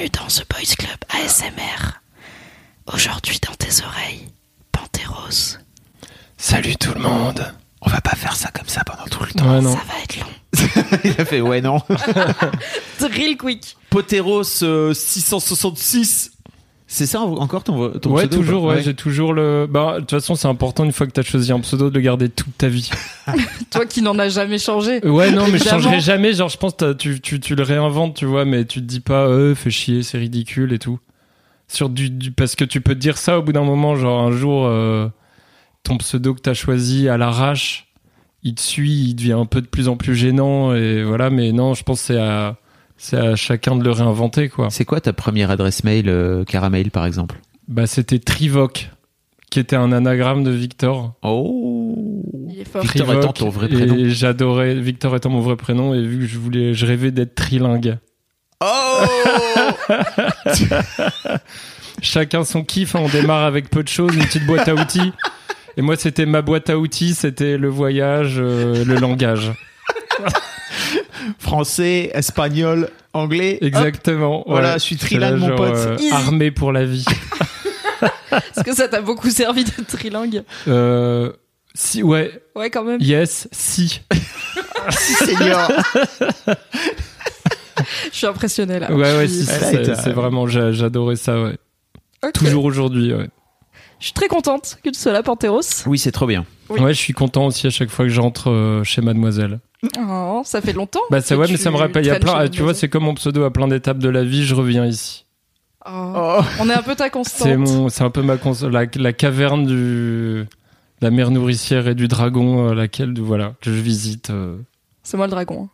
Bienvenue dans The Boys Club ASMR. Aujourd'hui dans tes oreilles, Panteros. Salut tout le monde. On va pas faire ça comme ça pendant tout le temps. Ouais, non. Ça va être long. Il a fait ouais non. Real quick. Poteros euh, 666. C'est ça encore ton, ton Ouais, pseudo, toujours, ouais, j'ai toujours le. Bah, de toute façon, c'est important une fois que t'as choisi un pseudo de le garder toute ta vie. Toi qui n'en as jamais changé. Ouais, non, mais je changerai jamais. Genre, je pense que tu, tu, tu le réinventes, tu vois, mais tu te dis pas, euh, fais chier, c'est ridicule et tout. Sur du, du- parce que tu peux te dire ça au bout d'un moment, genre un jour, euh, ton pseudo que t'as choisi à l'arrache, il te suit, il devient un peu de plus en plus gênant et voilà. Mais non, je pense que c'est à, c'est à chacun de le réinventer, quoi. C'est quoi ta première adresse mail euh, Caramel par exemple? Bah, c'était Trivoc, qui était un anagramme de Victor. Oh. Il est fort. Victor Trivoc, étant ton vrai prénom. Et j'adorais Victor étant mon vrai prénom et vu que je voulais, je rêvais d'être trilingue. Oh Chacun son kiff, hein, on démarre avec peu de choses, une petite boîte à outils. Et moi, c'était ma boîte à outils, c'était le voyage, euh, le langage. Français, espagnol, anglais. hop. Exactement. Voilà, ouais. je suis trilingue, mon genre, pote. euh, armé pour la vie. Est-ce que ça t'a beaucoup servi d'être trilingue Euh, si, ouais, Ouais, quand même. yes, si. Si, seigneur. Je suis impressionnée là. Ouais, ouais, je, si, c'est vraiment, j'a- j'adorais ça, ouais. Toujours aujourd'hui, ouais. Je suis très contente que tu sois là, Panteros. Oui, c'est trop bien. Oui. Ouais, je suis content aussi à chaque fois que j'entre euh, chez Mademoiselle. Oh, ça fait longtemps. Bah, c'est que ouais, mais ça me rappelle, il y a plein, ah, tu vois, c'est comme mon pseudo à plein d'étapes de la vie, je reviens ici. Oh. On est un peu ta constante. C'est mon, c'est un peu ma cons- la, la caverne du, la mer nourricière et du dragon, euh, laquelle, voilà, que je visite. euh. C'est moi le dragon.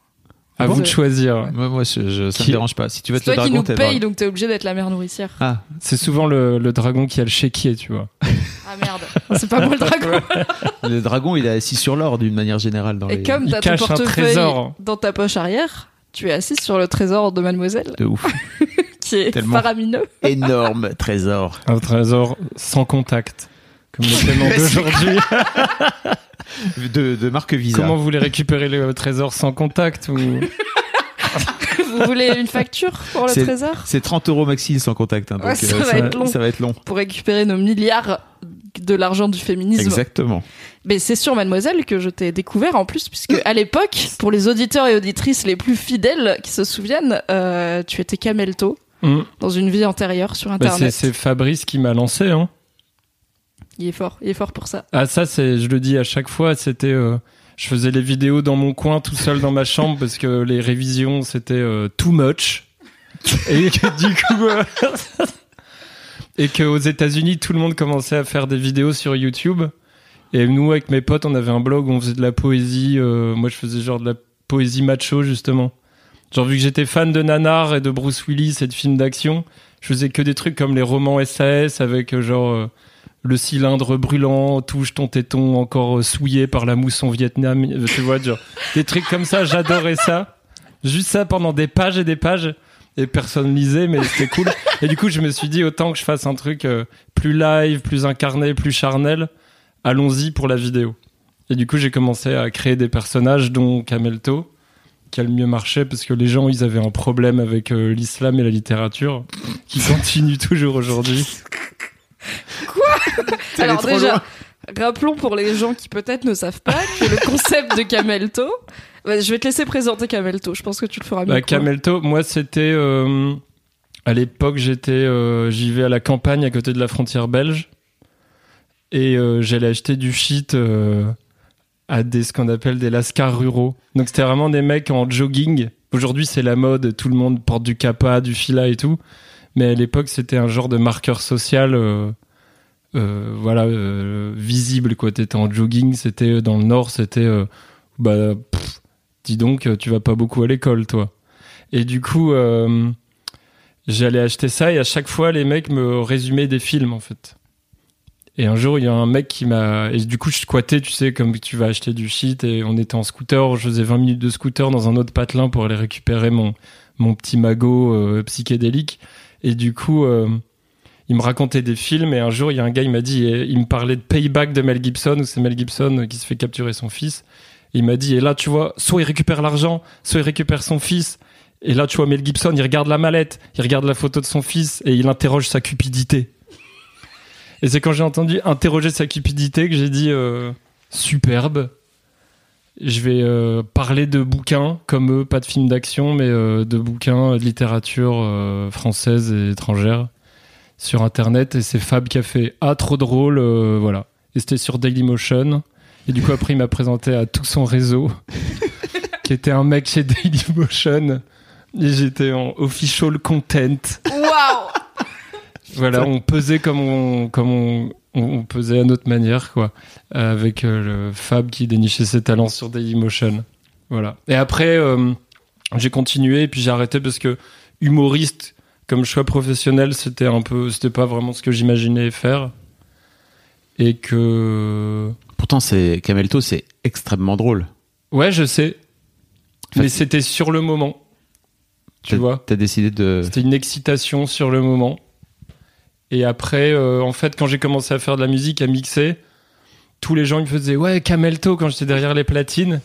À bon vous de choisir. Moi, moi je, je- ça Qui- me dérange pas. Si tu veux être toi le qui dragon, nous t'es le paye, donc t'es obligé d'être la mère nourricière. Ah, C'est souvent le, le dragon qui a le chéquier, tu vois. Ah merde, c'est pas moi le dragon. le dragon, il est assis sur l'or d'une manière générale dans Et les... comme t'as ton portefeuille trésor. dans ta poche arrière, tu es assise sur le trésor de Mademoiselle, De ouf. qui est Tellement. faramineux. Énorme trésor. Un trésor sans contact. Comme le paiement d'aujourd'hui. De, de marque Visa. Comment vous voulez récupérer le trésor sans contact ou... Vous voulez une facture pour le C'est- trésor C'est 30 euros maxi sans contact. hein, donc, Ouais, ça va être long. Ça va être long. Pour récupérer nos milliards de l'argent du féminisme. Exactement. Mais c'est sur Mademoiselle que je t'ai découvert en plus, puisque à l'époque, pour les auditeurs et auditrices les plus fidèles qui se souviennent, euh, tu étais Camelto Hum. dans une vie antérieure sur Bah, Internet. c'est, c'est Fabrice qui m'a lancé, hein. Il est fort, il est fort pour ça. Ah ça c'est, je le dis à chaque fois, c'était, euh, je faisais les vidéos dans mon coin tout seul dans ma chambre parce que les révisions c'était euh, too much et que du coup euh, et que aux États-Unis tout le monde commençait à faire des vidéos sur YouTube et nous avec mes potes on avait un blog où on faisait de la poésie, moi je faisais genre de la poésie macho justement. Genre vu que j'étais fan de Nanar et de Bruce Willis et de films d'action, je faisais que des trucs comme les romans SAS avec genre le cylindre brûlant, touche ton téton encore euh, souillé par la mousson Vietnam, euh, tu vois, des trucs comme ça, j'adorais ça. Juste ça pendant des pages et des pages, et personne lisait, mais c'était cool. Et du coup, je me suis dit, autant que je fasse un truc euh, plus live, plus incarné, plus charnel, allons-y pour la vidéo. Et du coup, j'ai commencé à créer des personnages, dont Camelto, qui a le mieux marché, parce que les gens, ils avaient un problème avec l'islam et la littérature, qui continue toujours aujourd'hui. Alors trop déjà, loin. rappelons pour les gens qui peut-être ne savent pas que le concept de Camelto, bah, je vais te laisser présenter Camelto, je pense que tu le feras mieux. Bah. Camelto, moi c'était euh, à l'époque j'étais euh, j'y vais à la campagne à côté de la frontière belge et euh, j'allais acheter du shit à des ce qu'on appelle des lascars ruraux. Donc c'était vraiment des mecs en jogging. Aujourd'hui c'est la mode, tout le monde porte du kappa, du fila et tout. Mais à l'époque c'était un genre de marqueur social. euh, euh, voilà euh, visible quoi t'étais en jogging c'était dans le nord c'était bah dis donc, tu vas pas beaucoup à l'école, toi. Et du coup, j'allais acheter ça et à chaque fois, les mecs me résumaient des films, en fait. Et un jour, il y a un mec qui m'a. Et du coup, je squattais, tu sais, comme tu vas acheter du shit. Et on était en scooter. Je faisais 20 minutes de scooter dans un autre patelin pour aller récupérer mon, mon petit magot psychédélique. Et du coup, euh, il me racontait des films. Et un jour, il y a un gars, il m'a dit. et il me parlait de Payback de Mel Gibson, où c'est Mel Gibson qui se fait capturer son fils. Et il m'a dit, et là, tu vois, soit il récupère l'argent, soit il récupère son fils. Et là, tu vois, Mel Gibson, il regarde la mallette, il regarde la photo de son fils et il interroge sa cupidité. Et c'est quand j'ai entendu interroger sa cupidité que j'ai dit euh, superbe. Je vais euh, parler de bouquins comme eux, pas de films d'action, mais euh, de bouquins de littérature euh, française et étrangère sur internet. Et c'est Fab qui a fait Ah, trop drôle, euh, voilà. Et c'était sur Dailymotion. Et du coup, après, il m'a présenté à tout son réseau, qui était un mec chez Dailymotion. Et j'étais en official content. Waouh Voilà, on pesait comme on, comme on, on, on pesait à notre manière, quoi. Avec euh, le Fab qui dénichait ses talents sur Dailymotion. Voilà. Et après, euh, j'ai continué et puis j'ai arrêté parce que humoriste, comme choix professionnel, c'était un peu, c'était pas vraiment ce que j'imaginais faire. Et que. Pourtant, c'est Camelto, c'est extrêmement drôle. Ouais, je sais. Enfin, Mais c'était sur le moment. Tu vois T'as décidé de. C'était une excitation sur le moment. Et après, euh, en fait, quand j'ai commencé à faire de la musique, à mixer, tous les gens ils me faisaient ouais Camelto quand j'étais derrière les platines.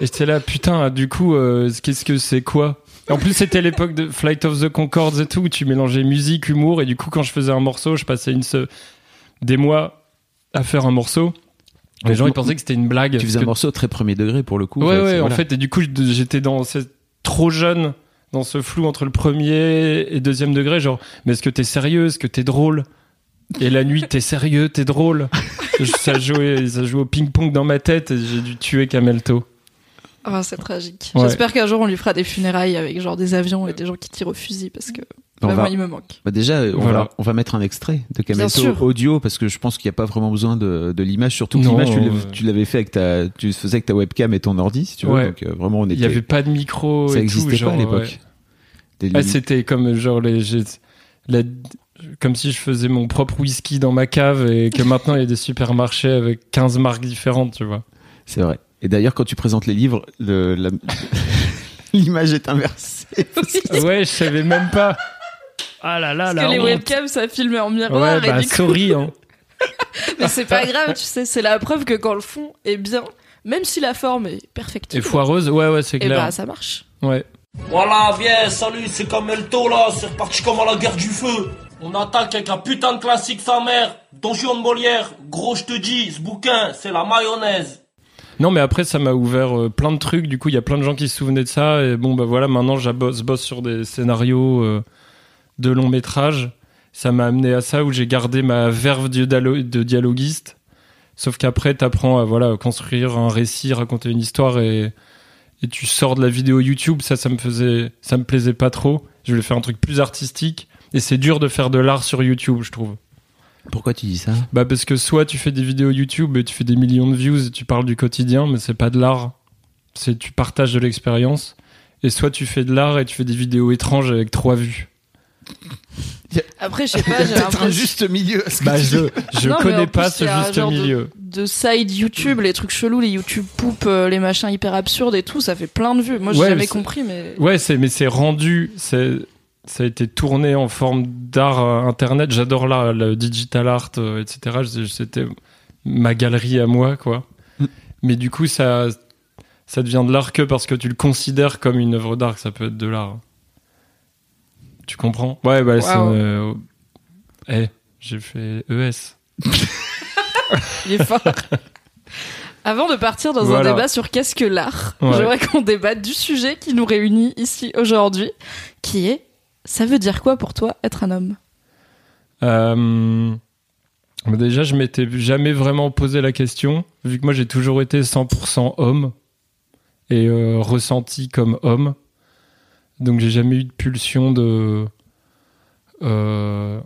Et j'étais là putain, du coup, euh, qu'est-ce que c'est quoi? En plus, c'était l'époque de Flight of the Concords et tout, où tu mélangeais musique, humour, et du coup, quand je faisais un morceau, je passais une se- des mois à faire un morceau. Les Donc, gens ils pensaient que c'était une blague. Tu faisais un que- morceau très premier degré pour le coup. Ouais, ouais, en fait, et du coup, j'étais dans cette, trop jeune, dans ce flou entre le premier et deuxième degré, genre, mais est-ce que t'es sérieux, est-ce que t'es drôle? Et la nuit, t'es sérieux, t'es drôle? Ça jouait, ça jouait au ping-pong dans ma tête et j'ai dû tuer Camelto. Ah, c'est tragique. Ouais. J'espère qu'un jour on lui fera des funérailles avec genre des avions et des gens qui tirent au fusil parce que On vraiment va- il me manque. Bah déjà, on, Voilà. va, on va mettre un extrait de sûr. audio parce que je pense qu'il n'y a pas vraiment besoin de, de l'image. Surtout que l'image, tu l'avais- euh, tu l'avais fait avec ta, tu faisais avec ta webcam et ton ordi, si tu veux. Ouais. Donc euh, vraiment, on Il était. y avait pas de micro ça n'existait pas à l'époque. ouais. Ah, c'était comme genre les, j'ai- la- comme si je faisais mon propre whisky dans ma cave et que maintenant il y a des supermarchés avec 15 marques différentes, tu vois. C'est vrai. Et d'ailleurs, quand tu présentes les livres, l'image est inversée. Ouais, je savais même pas. Ah là là, Parce la que les honte. webcams ça filme en miroir Ouais, et bah du coup, sorry, hein. mais c'est pas grave, tu sais, c'est la preuve que quand le fond est bien, même si la forme est perfecte, Et foireuse, ouais, ouais, c'est et clair. bah ça marche. Ouais. Voilà, viens, salut, c'est Camelto là, c'est reparti comme à la guerre du feu. On attaque avec un putain de classique sa mère, Don Juan de Molière. Gros, je te dis, ce bouquin, c'est la mayonnaise. Non, mais après, ça m'a ouvert euh, plein de trucs. Du coup, il y a plein de gens qui se souvenaient de ça. Et bon, bah voilà, maintenant, je bosse, bosse sur des scénarios euh, de long métrage. Ça m'a amené à ça où j'ai gardé ma verve de, dialo- de dialoguiste. Sauf qu'après, t'apprends à voilà, construire un récit, raconter une histoire et, et tu sors de la vidéo YouTube. Ça, ça me faisait, ça me plaisait pas trop. Je voulais faire un truc plus artistique. Et c'est dur de faire de l'art sur YouTube, je trouve. Pourquoi tu dis ça Bah parce que soit tu fais des vidéos YouTube et tu fais des millions de views et tu parles du quotidien, mais c'est pas de l'art. C'est tu partages de l'expérience. Et soit tu fais de l'art et tu fais des vidéos étranges avec trois vues. Après, je sais pas, j'ai Peut-être un l'impression juste milieu. à ce que Bah tu je dis. je Non, mais connais pas plus, ce il y a un juste genre de- milieu. de side YouTube, les trucs chelous, les YouTube poop, euh, les machins hyper absurdes et tout, ça fait plein de vues. Moi, j'ai Ouais, jamais mais compris, mais Ouais, c'est mais c'est rendu, c'est ça a été tourné en forme d'art euh, internet. J'adore l'art, le digital art, euh, etc. C'était ma galerie à moi, quoi. Mm. Mais du coup, ça ça devient de l'art que parce que tu le considères comme une œuvre d'art, ça peut être de l'art. Tu comprends? Ouais, bah c'est. Waouh. euh, Eh, j'ai fait ES. il est fort. Avant de partir dans Voilà. un débat sur qu'est-ce que l'art, Ouais. j'aimerais qu'on débatte du sujet qui nous réunit ici aujourd'hui, qui est ça veut dire quoi pour toi être un homme? Euh, bah déjà, je m'étais jamais vraiment posé la question, vu que moi j'ai toujours été 100% homme et euh, ressenti comme homme. Donc j'ai jamais eu de pulsion de euh,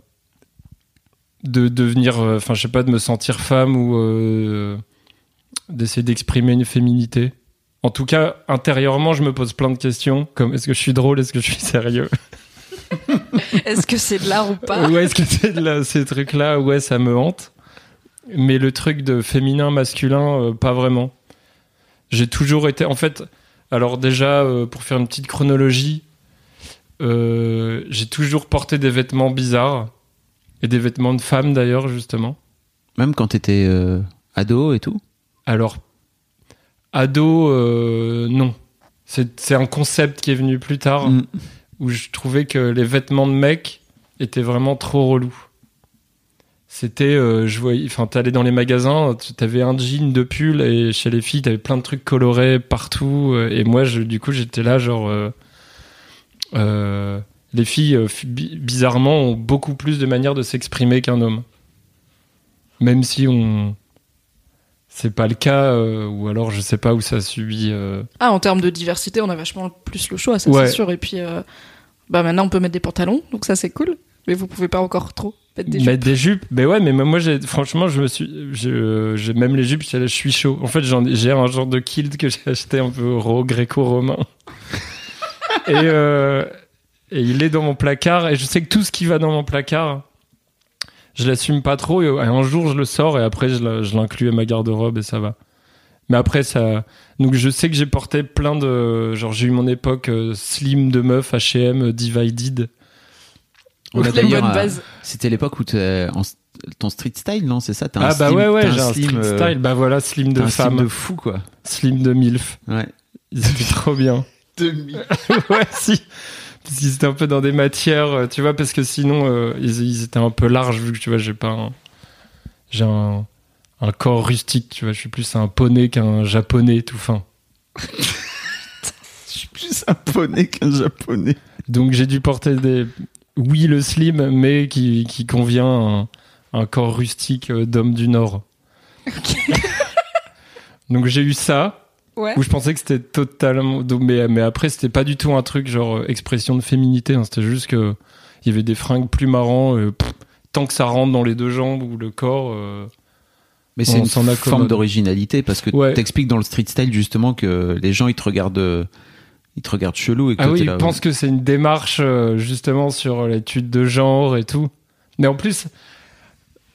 de devenir, enfin je sais pas, de me sentir femme ou d'essayer d'exprimer une féminité. En tout cas, intérieurement, je me pose plein de questions, comme est-ce que je suis drôle, est-ce que je suis sérieux? Est-ce que c'est de l'art ou pas Ouais, est-ce que c'est de la- ces trucs-là Ouais, ça me hante. Mais le truc de féminin, masculin, euh, pas vraiment. J'ai toujours été. En fait, alors déjà, euh, pour faire une petite chronologie, euh, j'ai toujours porté des vêtements bizarres. Et des vêtements de femme d'ailleurs, justement. Même quand t'étais euh, ado et tout? Alors, ado, euh, non. C'est c'est un concept qui est venu plus tard. Mm. Où je trouvais que les vêtements de mec étaient vraiment trop relous. C'était, euh, je voyais, enfin, t'allais dans les magasins, t'avais un jean, deux pulls, et chez les filles, t'avais plein de trucs colorés partout, euh, et moi, je, du coup, j'étais là, genre, euh, euh, les filles, fi- bi- bizarrement, ont beaucoup plus de manières de s'exprimer qu'un homme. Même si on, c'est pas le cas, ou alors je sais pas où ça subit. Ah, en termes de diversité, on a vachement plus le choix, ça Ouais. c'est sûr. Et puis, bah maintenant on peut mettre des pantalons, donc ça c'est cool. Mais vous pouvez pas encore trop mettre des Mettre jupes. des jupes, mais ouais, mais moi, j'ai, franchement, je me suis, j'ai même les jupes, je suis chaud. En fait, j'ai un genre de kilt que j'ai acheté un peu ro- gréco-romain. et, euh, et il est dans mon placard, et je sais que tout ce qui va dans mon placard, je l'assume pas trop, et un jour je le sors, et après je l'inclus à ma garde-robe, et ça va. Mais après, ça. Donc, je sais que j'ai porté plein de. Genre, j'ai eu mon époque euh, slim de meuf, HM, divided. On a d'ailleurs, euh. C'était l'époque où t'es en ton street style, non C'est ça? Un Ah, bah slim- ouais, ouais, j'ai un slim, street euh, style. Bah voilà, slim de un slim femme. de fou, quoi. Slim de MILF. Ouais. Ils étaient trop bien. ouais, si. Parce qu'ils étaient un peu dans des matières, tu vois, parce que sinon, euh, ils, ils étaient un peu larges, vu que, tu vois, j'ai pas un... J'ai un, un corps rustique, tu vois, je suis plus un poney qu'un japonais tout fin. Je suis plus un poney qu'un japonais. Donc j'ai dû porter des... Oui, le slim, mais qui, qui convient à un, un corps rustique euh, d'homme du Nord. Donc j'ai eu ça, Ouais. où je pensais que c'était totalement mais mais après c'était pas du tout un truc genre euh, expression de féminité hein. c'était juste que il y avait des fringues plus marrants euh, pff, tant que ça rentre dans les deux jambes ou le corps euh, Mais c'est une forme d'originalité parce que Ouais. t'expliques dans le street style justement que les gens ils te regardent, euh, ils te regardent chelou et que ah oui t'es je là, pense que c'est une démarche euh, justement sur l'étude de genre et tout. Mais en plus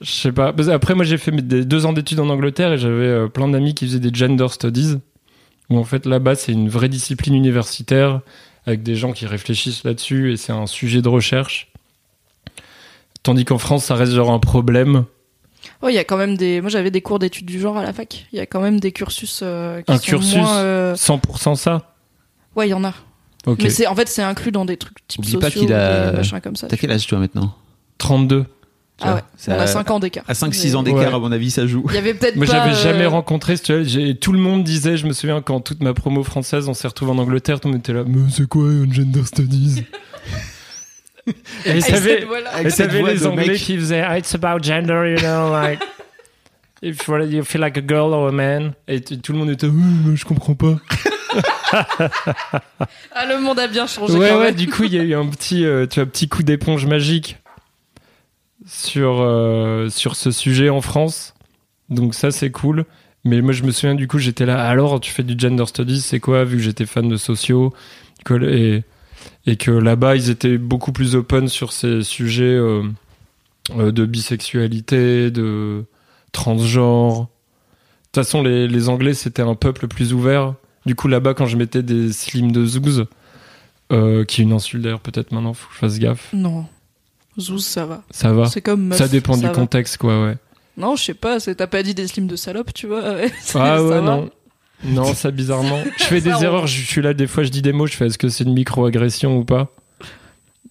je sais pas. Après moi j'ai fait mes- des deux ans d'études en Angleterre et j'avais euh, plein d'amis qui faisaient des gender studies où en fait là-bas c'est une vraie discipline universitaire avec des gens qui réfléchissent là-dessus et c'est un sujet de recherche. Tandis qu'en France ça reste genre un problème Oh, il y a quand même des. Moi, j'avais des cours d'études du genre à la fac. Il y a quand même des cursus euh, qui Un sont cursus moins. euh, 100% ça? Ouais, il y en a. Mais c'est en fait c'est inclus dans des trucs type Oublie sociaux, pas qu'il a- des machins comme ça. T'as quel âge toi maintenant? 32 Tu Ah ouais. c'est On a à- 5 ans d'écart. À 5-6 ans d'écart, Ouais. à mon avis, ça joue. Il y avait peut-être Moi, pas. j'avais euh, jamais rencontré, tu vois, j'ai- tout le monde disait, je me souviens quand toute ma promo française, on s'est retrouvé en Angleterre, tout le monde était là, mais c'est quoi un gender studies? Et cette t'avais voix les de Anglais mec. qui faisaient, Ah, it's about gender, you know, like, if you feel like a girl or a man. Et tout le monde était, je comprends pas. Ah, le monde a bien changé. Ouais, quand ouais, même. du coup, il y a eu un petit, euh, tu vois, petit coup d'éponge magique sur, euh, sur ce sujet en France. Donc ça, c'est cool. Mais moi, je me souviens, du coup, j'étais là, alors, tu fais du gender studies, c'est quoi, vu que j'étais fan de sociaux, et, et que là-bas, ils étaient beaucoup plus open sur ces sujets euh, euh, de bisexualité, de transgenre. De toute façon, les, les Anglais, c'était un peuple plus ouvert. Du coup, là-bas, quand je mettais des slims de zouz, euh, qui est une insulte d'ailleurs, peut-être maintenant, faut que je fasse gaffe. Non. Zouz, ça va. Ça va. C'est comme meuf, Ça dépend du va. contexte, quoi, ouais. Non, je sais pas, t'as pas dit des slims de salope, tu vois. ouais, Ah ouais, va. non. Non, ça bizarrement. Je fais des erreurs, je suis là, des fois je dis des mots, je fais est-ce que c'est une micro-agression ou pas?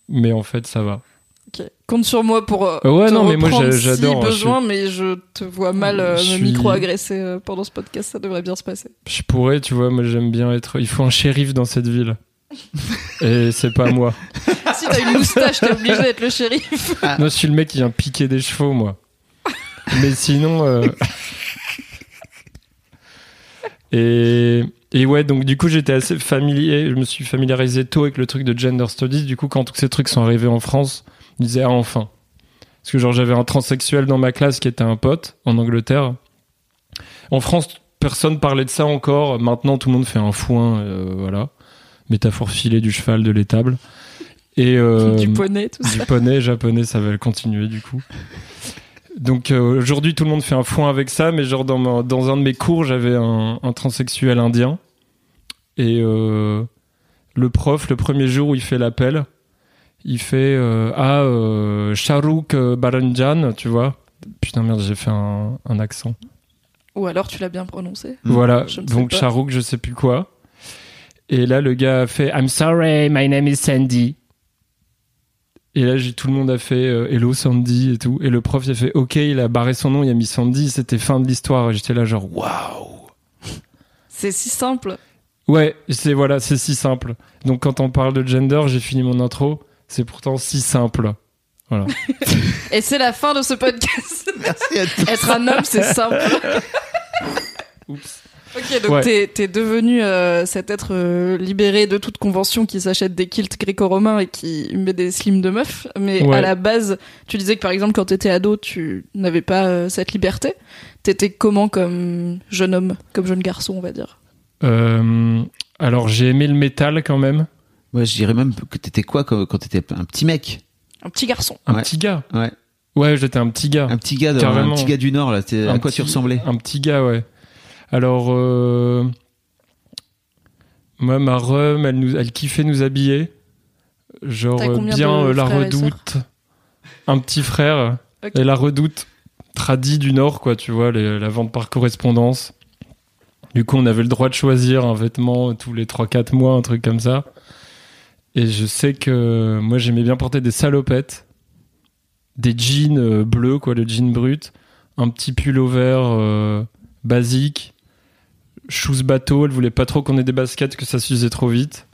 Mais en fait, ça va. Ok. Compte sur moi pour euh, Ouais, te non, mais moi, j'adore, si besoin, mais je te vois mal euh, me micro-agresser euh, pendant ce podcast, ça devrait bien se passer. Je pourrais, tu vois, moi j'aime bien être. Il faut un shérif dans cette ville. Et c'est pas moi. si t'as une moustache, t'es obligé d'être le shérif. Moi, je suis le mec qui vient piquer des chevaux, moi. Mais sinon. euh, Et, et ouais, donc du coup, j'étais assez familier. Je me suis familiarisé tôt avec le truc de gender studies. Du coup, quand tous ces trucs sont arrivés en France, je disais, ah, enfin. Parce que, genre, j'avais un transsexuel dans ma classe qui était un pote en Angleterre. En France, personne parlait de ça encore. Maintenant, tout le monde fait un foin, euh, voilà. Métaphore filée du cheval, de l'étable. Et euh, Du poney, tout ça. du poney japonais, ça va continuer du coup. Donc euh, aujourd'hui, tout le monde fait un foin avec ça, mais genre dans, ma- dans un de mes cours, j'avais un, un transsexuel indien. Et euh, le prof, le premier jour où il fait l'appel, il fait euh, Ah, euh, Shahrukh euh, Baranjan, tu vois. Putain, merde, j'ai fait un, un accent. Ou alors tu l'as bien prononcé. Voilà, ne sais donc pas. Shahrukh, je sais plus quoi. Et là, le gars a fait I'm sorry, my name is Sandy. Et là, j'ai tout le monde a fait euh, Hello Sandy et tout. Et le prof, il a fait OK, il a barré son nom, il a mis Sandy, c'était fin de l'histoire. J'étais là, genre Waouh! C'est si simple. Ouais, c'est voilà, c'est si simple. Donc quand on parle de gender, j'ai fini mon intro. C'est pourtant si simple. Voilà. Et c'est la fin de ce podcast. Merci à tous. Être un homme, c'est simple. Oups. Ok, donc Ouais. t'es, t'es devenu euh, cet être euh, libéré de toute convention qui s'achète des kilts gréco-romains et qui met des slims de meuf. Mais Ouais. à la base, tu disais que par exemple, quand t'étais ado, tu n'avais pas euh, cette liberté. T'étais comment comme jeune homme, comme jeune garçon, on va dire? Euh, alors j'ai aimé le métal quand même. Ouais, je dirais même que t'étais quoi quand, quand t'étais un petit mec? Un petit garçon. Un Ouais. petit gars. Ouais. Ouais, j'étais un petit gars. Un petit gars, de- un petit gars du Nord, là. À quoi petit- tu ressemblais? Un petit gars, ouais. Alors, euh, moi, ma rhum, elle, nous, elle kiffait nous habiller. Genre, euh, bien euh, la redoute. Un petit frère. Et la redoute tradie du Nord, quoi, tu vois, les- la vente par correspondance. Du coup, on avait le droit de choisir un vêtement tous les 3-4 mois, un truc comme ça. Et je sais que moi, j'aimais bien porter des salopettes, des jeans bleus, quoi, le jean brut, un petit pull euh, basique, shoes bateau. Elle voulait pas trop qu'on ait des baskets, que ça s'usait trop vite.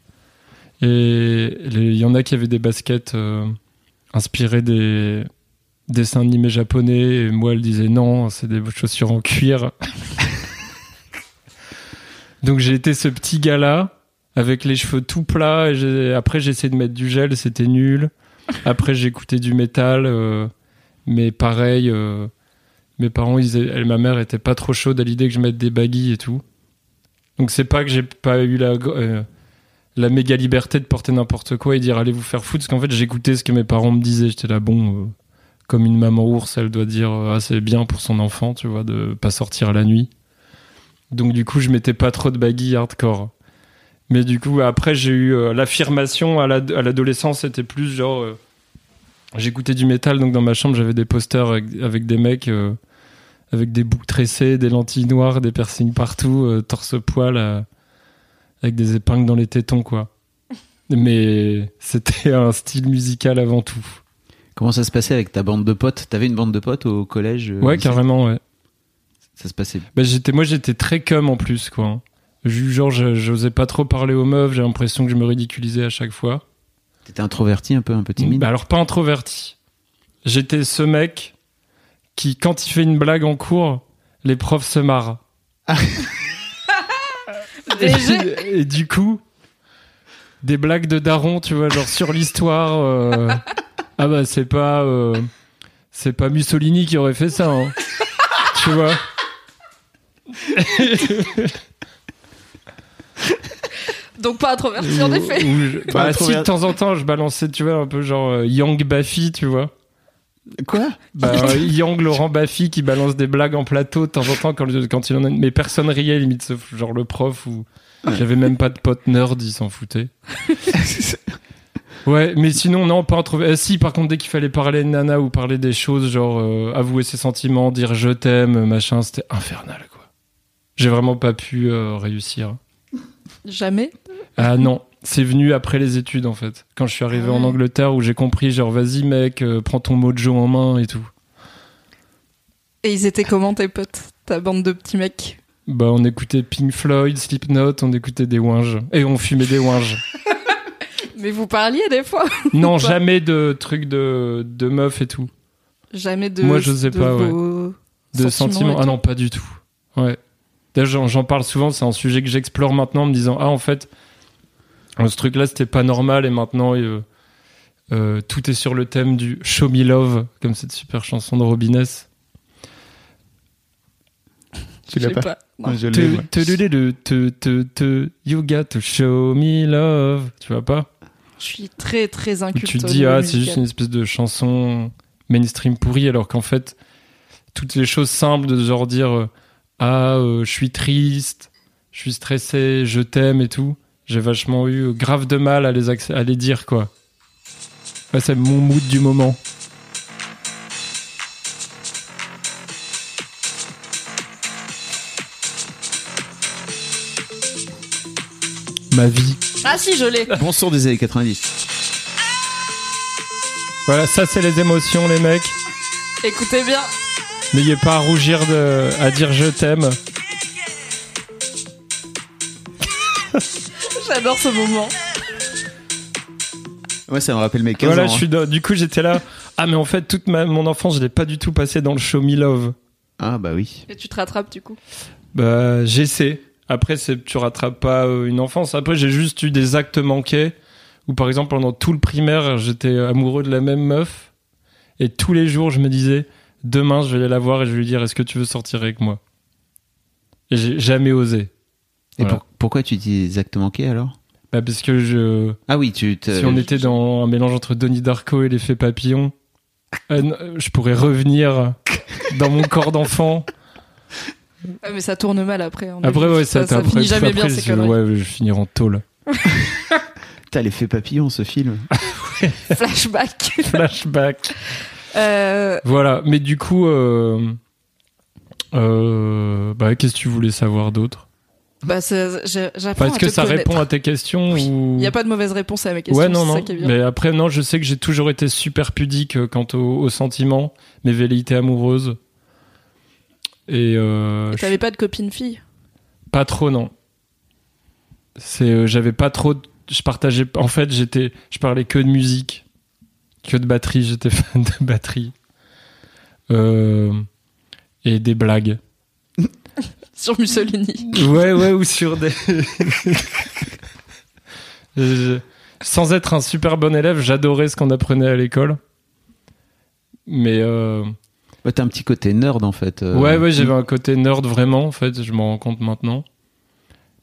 Et il y en a qui avaient des baskets euh, inspirées des dessins animés japonais. Et moi, elle disait non, c'est des chaussures en cuir. Donc j'ai été ce petit gars-là avec les cheveux tout plats. Et après, j'ai essayé de mettre du gel, c'était nul. Après, j'ai écouté du métal, euh, mais pareil. euh, mes parents, ils, ma mère était pas trop chaude à l'idée que je mette des baguilles et tout. Donc c'est pas que j'ai pas eu la, euh, la méga liberté de porter n'importe quoi et dire allez vous faire foutre, parce qu'en fait j'écoutais ce que mes parents me disaient. J'étais là, bon, euh, comme une maman ours, elle doit dire euh, ah, c'est bien pour son enfant, tu vois, de pas sortir la nuit. Donc du coup, je mettais pas trop de baguilles hardcore. Mais du coup, après, j'ai eu euh, l'affirmation à l'ad- à l'adolescence, c'était plus genre. euh, J'écoutais du métal, donc dans ma chambre, j'avais des posters avec, avec des mecs euh, avec des boucles tressées, des lentilles noires, des piercings partout, euh, torse-poil, euh, avec des épingles dans les tétons, quoi. Mais c'était un style musical avant tout. Comment ça se passait avec ta bande de potes? T'avais une bande de potes au collège euh, Ouais, carrément, ouais. Ça se passait. Bah, j'étais, moi, j'étais très cum en plus, quoi. hein. Genre, je- j'osais pas trop parler aux meufs, j'ai l'impression que je me ridiculisais à chaque fois. T'étais introverti, un peu, un peu timide? Bah, alors, pas introverti. J'étais ce mec qui, quand il fait une blague en cours, les profs se marrent. Et, et du coup, des blagues de daron, tu vois, genre sur l'histoire. euh, ah bah, c'est pas. euh, c'est pas Mussolini qui aurait fait ça, hein. tu vois. Donc pas introverti en effet. ou je- Pas bah, si de temps en temps, je balançais, tu vois, un peu genre euh, Yang Baffy, tu vois. Quoi Bah, euh, Yang Laurent Baffy qui balance des blagues en plateau de temps en temps quand, quand il en a. Mais personne riait, limite, sauf genre le prof ou. J'avais même pas de pote nerd, il s'en foutait. Ouais, mais sinon, non, pas introverti. Euh, si, par contre, dès qu'il fallait parler de nana ou parler des choses, genre euh, avouer ses sentiments, dire je t'aime, machin, c'était infernal, quoi. J'ai vraiment pas pu euh, réussir. Jamais? Ah non, c'est venu après les études, en fait. Quand je suis arrivé Ah en ouais. Angleterre, où j'ai compris, genre, vas-y, mec, euh, prends ton mojo en main et tout. Et ils étaient comment tes potes Ta bande de petits mecs? Bah, on écoutait Pink Floyd, Slipknot, on écoutait des ouinges. Et on fumait des ouinges. Mais vous parliez des fois non, jamais de trucs de, de meufs et tout. Jamais de. Moi, je sais de pas, ouais. De sentiments. Ah non, pas du tout. Ouais. D'ailleurs, j'en- parle souvent, c'est un sujet que j'explore maintenant en me disant Ah, en fait, ce truc-là, c'était pas normal et maintenant, euh, euh, tout est sur le thème du Show Me Love, comme cette super chanson de Robiness. Tu l'as pas, pas. Non. Moi, je l'ai, Tu- moi. tu- tu- tu- tu- tu- tu- You got to show me love. Tu vois pas? Je suis très très inculte. Tu te dis, ah, c'est juste une espèce de chanson mainstream pourrie, alors qu'en fait, toutes les choses simples de genre dire, euh, ah, euh, je suis triste, je suis stressé, je t'aime et tout, j'ai vachement eu grave de mal à les, à les dire, quoi. Ouais, c'est mon mood du moment. Ma vie. Ah si, je l'ai. Bon son des années 90. Voilà, ça c'est les émotions, les mecs. Écoutez bien. N'ayez pas à rougir de, à dire je t'aime. J'adore ce moment. Ouais, ça me rappelle mes 15 Voilà, ans. je hein. suis dans- du coup j'étais là. Ah mais en fait toute ma, mon enfance je l'ai pas du tout passé dans le show me love. Ah bah oui. Et tu te rattrapes du coup? Bah j'essaie. Après c'est tu rattrapes pas euh, une enfance. Après j'ai juste eu des actes manqués où par exemple pendant tout le primaire j'étais amoureux de la même meuf et tous les jours je me disais demain je vais aller la voir et je vais lui dire est-ce que tu veux sortir avec moi? Et j'ai jamais osé. Et Voilà. pour- pourquoi tu dis exactement manqué alors Bah parce que je Ah oui, tu te... Si on était dans un mélange entre Donnie Darko et l'effet papillon, euh, je pourrais revenir dans mon corps d'enfant. Ah, mais ça tourne mal après. Après, ouais, ça, ça, ça après, finit jamais après, bien ces je, ouais, je vais finir en tôle. T'as l'effet papillon, ce film. Flashback. Flashback. Euh, Voilà, mais du coup, euh, euh, bah, qu'est-ce que tu voulais savoir d'autre? Bah, j'apprends Est-ce que ça connaître. répond à tes questions ou... Il n'y a pas de mauvaise réponse à mes questions. Ouais, non, non. ça. Mais après, non, je sais que j'ai toujours été super pudique euh, quant aux, aux sentiments, mes velléités amoureuses. Et euh, T'avais pas de copine fille? Pas trop, non. C'est, euh, j'avais pas trop. de- Je partageais. En fait, j'étais. Je parlais que de musique, que de batterie. J'étais fan de batterie. Euh, et des blagues. sur Mussolini. Ouais, ouais, ou sur des. Je- Sans être un super bon élève, j'adorais ce qu'on apprenait à l'école. Mais euh, Ouais, t'as un petit côté nerd en fait. euh. Ouais, ouais, j'avais un côté nerd vraiment, en fait, je m'en rends compte maintenant.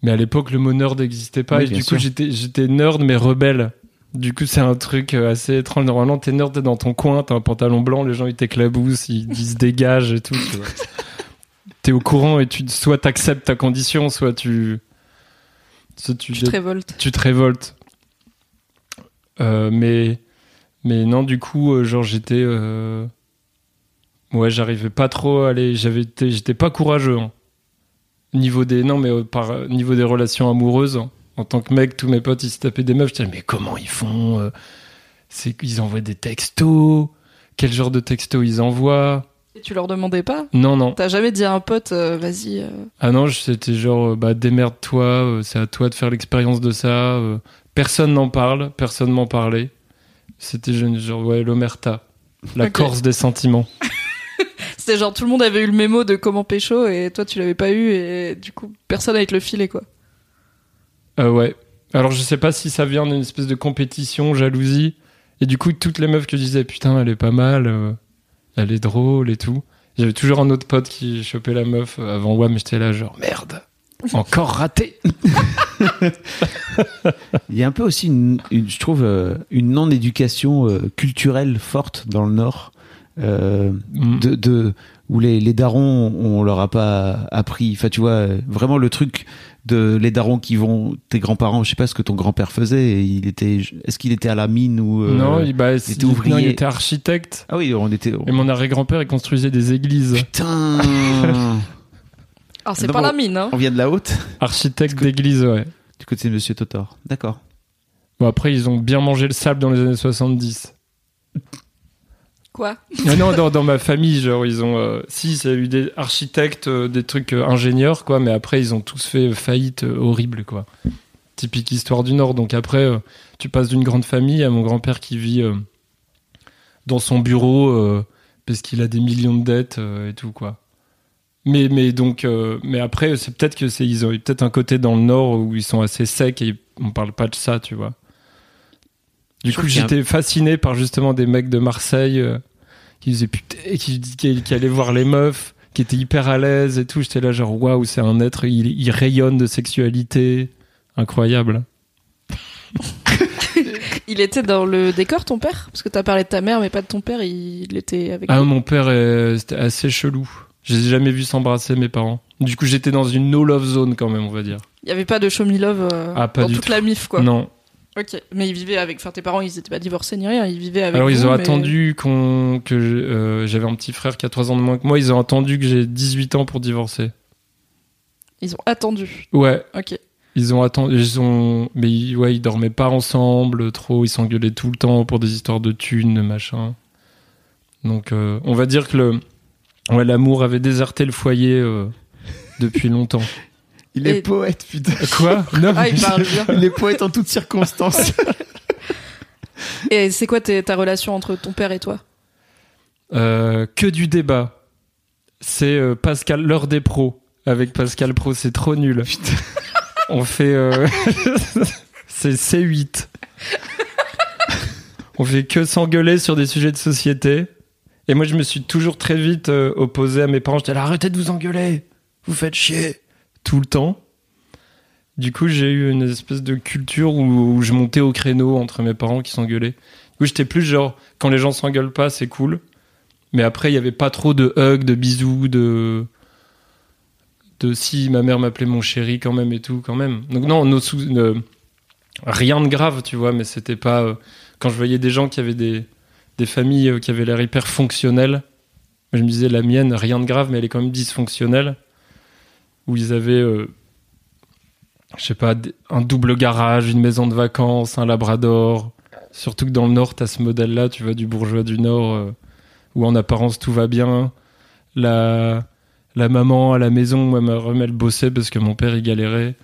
Mais à l'époque, le mot nerd n'existait pas, Oui, et du coup, sûr. j'étais, j'étais nerd, mais rebelle. Du coup, c'est un truc euh, assez étrange. Normalement, t'es nerd, t'es dans ton coin, t'as un pantalon blanc, les gens ils t'éclaboussent, ils disent dégage et tout. tu vois. t'es au courant et tu, soit t'acceptes ta condition, soit tu. soit tu, Tu te révoltes. tu te révoltes. Euh, mais, mais non, du coup, euh, genre, j'étais. euh, Ouais, j'arrivais pas trop à aller. J'avais été- J'étais pas courageux. hein. Niveau des. Non, mais euh, par euh, niveau des relations amoureuses. hein. En tant que mec, tous mes potes, ils se tapaient des meufs. Je disais, mais comment ils font C'est qu'ils envoient des textos. Quel genre de textos ils envoient? Et tu leur demandais pas Non, non. T'as jamais dit à un pote, euh, vas-y. euh, Ah non, c'était genre, euh, bah démerde-toi, c'est à toi de faire l'expérience de ça. personne n'en parle, personne m'en parlait. C'était genre, ouais, l'omerta, la. Corse des sentiments. C'était genre tout le monde avait eu le mémo de comment pécho et toi tu l'avais pas eu et du coup personne avec le filet quoi. Euh, ouais. Alors je sais pas si ça vient d'une espèce de compétition, jalousie. Et du coup, toutes les meufs que je disais, putain, elle est pas mal, elle est drôle et tout. J'avais toujours un autre pote qui chopait la meuf avant mais j'étais là genre, merde, encore raté. Il y a un peu aussi, une, une- je trouve, euh, une non-éducation euh, culturelle forte dans le Nord. euh, Mm. de, de où les, les darons on leur a pas appris enfin tu vois vraiment le truc de les darons qui vont tes grands-parents je sais pas ce que ton grand-père faisait et il était est-ce qu'il était à la mine ou euh, non, il, bah, était il- non, ouvrier. il était architecte. ah oui on était Et mon arrière-grand-père, il construisait des églises. putain Alors c'est pas la mine hein. on vient de la haute? Architecte d'église, ouais. du côté de Monsieur Totor d'accord Bon, après, ils ont bien mangé le sable dans les années 70. Quoi Ah non, dans, dans ma famille, genre, ils ont. euh, si, ça a eu des architectes, euh, des trucs euh, ingénieurs, quoi, mais après, ils ont tous fait faillite euh, horrible, quoi. Typique histoire du Nord. Donc après, euh, tu passes d'une grande famille à mon grand-père qui vit euh, dans son bureau euh, parce qu'il a des millions de dettes euh, et tout, quoi. Mais, mais donc, euh, mais après, c'est peut-être que c'est ils ont eu peut-être un côté dans le Nord où ils sont assez secs et on parle pas de ça, tu vois. Du Je coup, y un- j'étais fasciné par justement des mecs de Marseille euh, qui disaient putain, qui, qui, qui allaient voir les meufs, qui était hyper à l'aise et tout. J'étais là genre waouh, c'est un être, il, il rayonne de sexualité, incroyable. Il était dans le décor, ton père? Parce que t'as parlé de ta mère, mais pas de ton père, il était avec Ah, lui. mon père, c'était assez chelou. Je les ai jamais vus s'embrasser, mes parents. Du coup, j'étais dans une no-love zone quand même, on va dire. Il y avait pas de show me love euh, Ah, pas dans du toute tout. la mif, quoi. Non. Ok. Mais ils vivaient avec. Enfin, tes parents, ils étaient pas divorcés ni rien, ils vivaient avec. Alors, ils ont mais- attendu qu'on, que je- euh, j'avais un petit frère qui a 3 ans de moins que moi. Ils ont attendu que j'ai 18 ans pour divorcer. Ils ont attendu. Ouais, Ok. ils ont attendu. Ils ont, mais ils- ouais, ils dormaient pas ensemble trop. Ils s'engueulaient tout le temps pour des histoires de thunes, de machin. Donc, euh, on va dire que le, ouais, l'amour avait déserté le foyer euh, depuis longtemps. Il Et- est poète, putain. Quoi Non. Ah, il parle bien. Il est poète en toutes circonstances. Et c'est quoi ta relation entre ton père et toi? Euh, que du débat. C'est euh, Pascal, l'heure des pros. Avec Pascal Pro, c'est trop nul. On fait. euh, c'est C8. On fait que s'engueuler sur des sujets de société. Et moi, je me suis toujours très vite euh, opposé à mes parents. J'étais là, arrêtez de vous engueuler. Vous faites chier. Tout le temps. Du coup, j'ai eu une espèce de culture où, je montais au créneau entre mes parents qui s'engueulaient. Du coup, j'étais plus genre, quand les gens s'engueulent pas, c'est cool. Mais après, il y avait pas trop de hugs, de bisous, de. De si ma mère m'appelait mon chéri quand même et tout, quand même. Donc, non, ne- rien de grave, tu vois, mais c'était pas. euh, Quand je voyais des gens qui avaient des, des familles euh, qui avaient l'air hyper fonctionnelles, je me disais, la mienne, rien de grave, mais elle est quand même dysfonctionnelle. Où ils avaient. euh, je sais pas, un double garage, une maison de vacances, un labrador. Surtout que dans le Nord, t'as ce modèle-là, tu vois, du bourgeois du Nord, euh, où en apparence tout va bien. La, la maman à la maison, moi, ma mère, elle bossait parce que mon père, il galérait.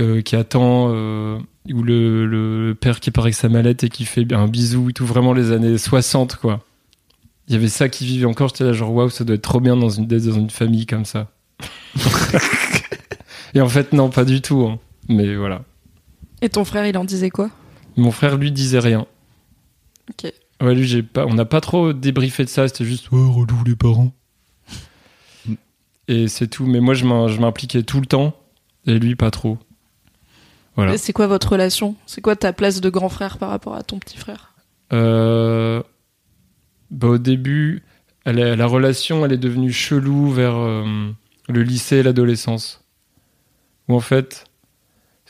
euh, qui attend, ou le, le père qui part avec sa mallette et qui fait un bisou et tout, vraiment les années 60, quoi. Il y avait ça qui vivait encore, j'étais là genre, waouh, ça doit être trop bien dans une, dans une famille comme ça. et en fait, non, pas du tout, hein. mais voilà. Et ton frère, il en disait quoi? Mon frère, lui, disait rien. Ok. Ouais, lui, j'ai pas, on n'a pas trop débriefé de ça, c'était juste, ouais, relou les parents. Et c'est tout, mais moi, je m'im- je m'impliquais tout le temps, et lui, pas trop. Voilà. Et C'est quoi votre relation? C'est quoi ta place de grand frère par rapport à ton petit frère? Euh, bah, au début, elle est- la relation, elle est devenue chelou vers euh, le lycée et l'adolescence. Où en fait,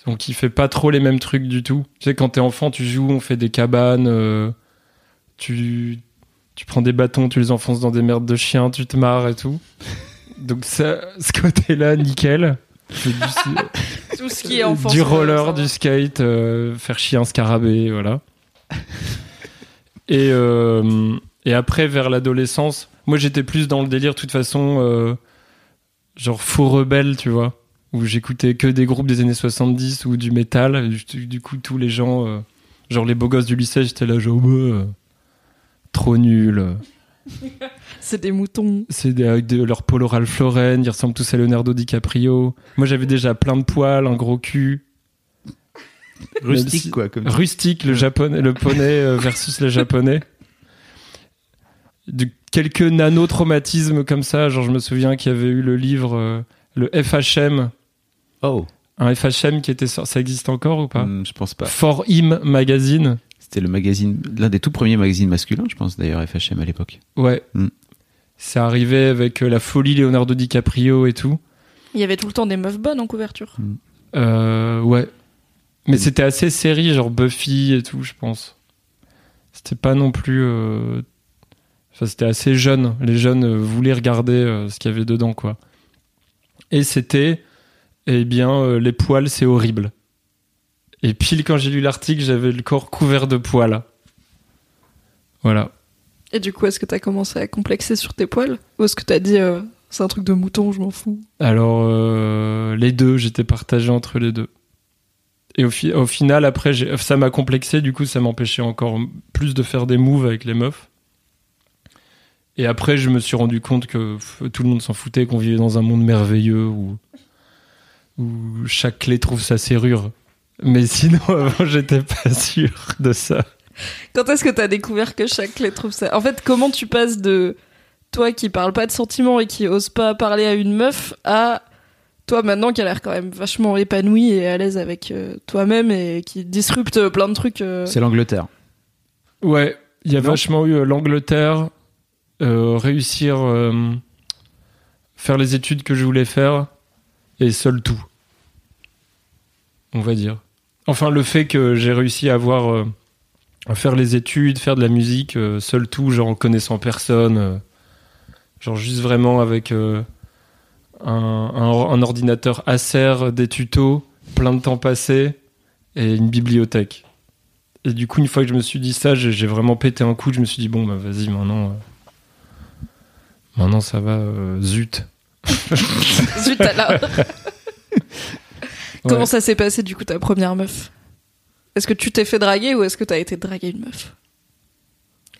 on kiffait pas trop les mêmes trucs du tout. Tu sais, quand t'es enfant, tu joues, on fait des cabanes, euh, tu, tu prends des bâtons, tu les enfonces dans des merdes de chiens, tu te marres et tout. Donc ça, ce côté-là, nickel. Du- Tout ce qui est enfant. du roller, du skate, euh, faire chier un scarabée, voilà. et, euh, et après, vers l'adolescence, moi j'étais plus dans le délire, de toute façon, genre faux rebelle, tu vois, où j'écoutais que des groupes des années 70 ou du métal. Du, du coup, tous les gens, euh, genre les beaux gosses du lycée, j'étais là, genre, euh, trop nul. C'est des moutons. C'est avec de, leur polo Ralph Lauren, ils ressemblent tous à Leonardo DiCaprio. Moi j'avais déjà plein de poils, un gros cul. Rustique, si- quoi. Comme Rustique, le japonais, le poney euh, versus le japonais. De quelques nano-traumatismes comme ça, genre je me souviens qu'il y avait eu le livre, euh, le FHM, Oh, un FHM qui était sorti, ça existe encore ou pas? Hmm, je pense pas. For Him Magazine. C'était le magazine, l'un des tout premiers magazines masculins, je pense, d'ailleurs, FHM à l'époque. Ouais. Mm. C'est arrivé avec euh, la folie Leonardo DiCaprio et tout. Il y avait tout le temps des meufs bonnes en couverture. Euh, ouais. Mais Mm. c'était assez série, genre Buffy et tout, je pense. C'était pas non plus. Enfin, c'était assez jeune. Les jeunes euh, voulaient regarder euh, ce qu'il y avait dedans, quoi. Et c'était. Eh bien, euh, les poils, c'est horrible. Et pile quand j'ai lu l'article, j'avais le corps couvert de poils. Voilà. Et du coup, est-ce que t'as commencé à complexer sur tes poils? Ou est-ce que t'as dit euh, c'est un truc de mouton, je m'en fous? Alors, euh, les deux, j'étais partagé entre les deux. Et au, fi- au final, après, ça m'a complexé, du coup, ça m'empêchait encore plus de faire des moves avec les meufs. Et après, je me suis rendu compte que tout le monde s'en foutait, qu'on vivait dans un monde merveilleux où, où chaque clé trouve sa serrure. Mais sinon, avant, j'étais pas sûr de ça. Quand est-ce que t'as découvert que chaque clé trouve ça En fait, comment tu passes de toi qui parles pas de sentiments et qui ose pas parler à une meuf à toi maintenant qui a l'air quand même vachement épanoui et à l'aise avec euh, toi-même et qui disrupte plein de trucs. euh. C'est l'Angleterre. Ouais, il y a Non. vachement eu euh, l'Angleterre, réussir, euh, faire les études que je voulais faire, et seul tout. On va dire. Enfin, le fait que j'ai réussi à avoir, euh, faire les études, faire de la musique, euh, seul tout, genre en connaissant personne, euh, genre juste vraiment avec euh, un, un- ordinateur Acer, des tutos, plein de temps passé, et une bibliothèque. Et du coup, une fois que je me suis dit ça, j'ai vraiment pété un coup. Je me suis dit, bon, bah vas-y, maintenant. Maintenant, ça va, euh, zut. Zut, alors. Comment Ouais. ça s'est passé du coup ta première meuf? Est-ce que tu t'es fait draguer ou est-ce que t'as été draguer une meuf?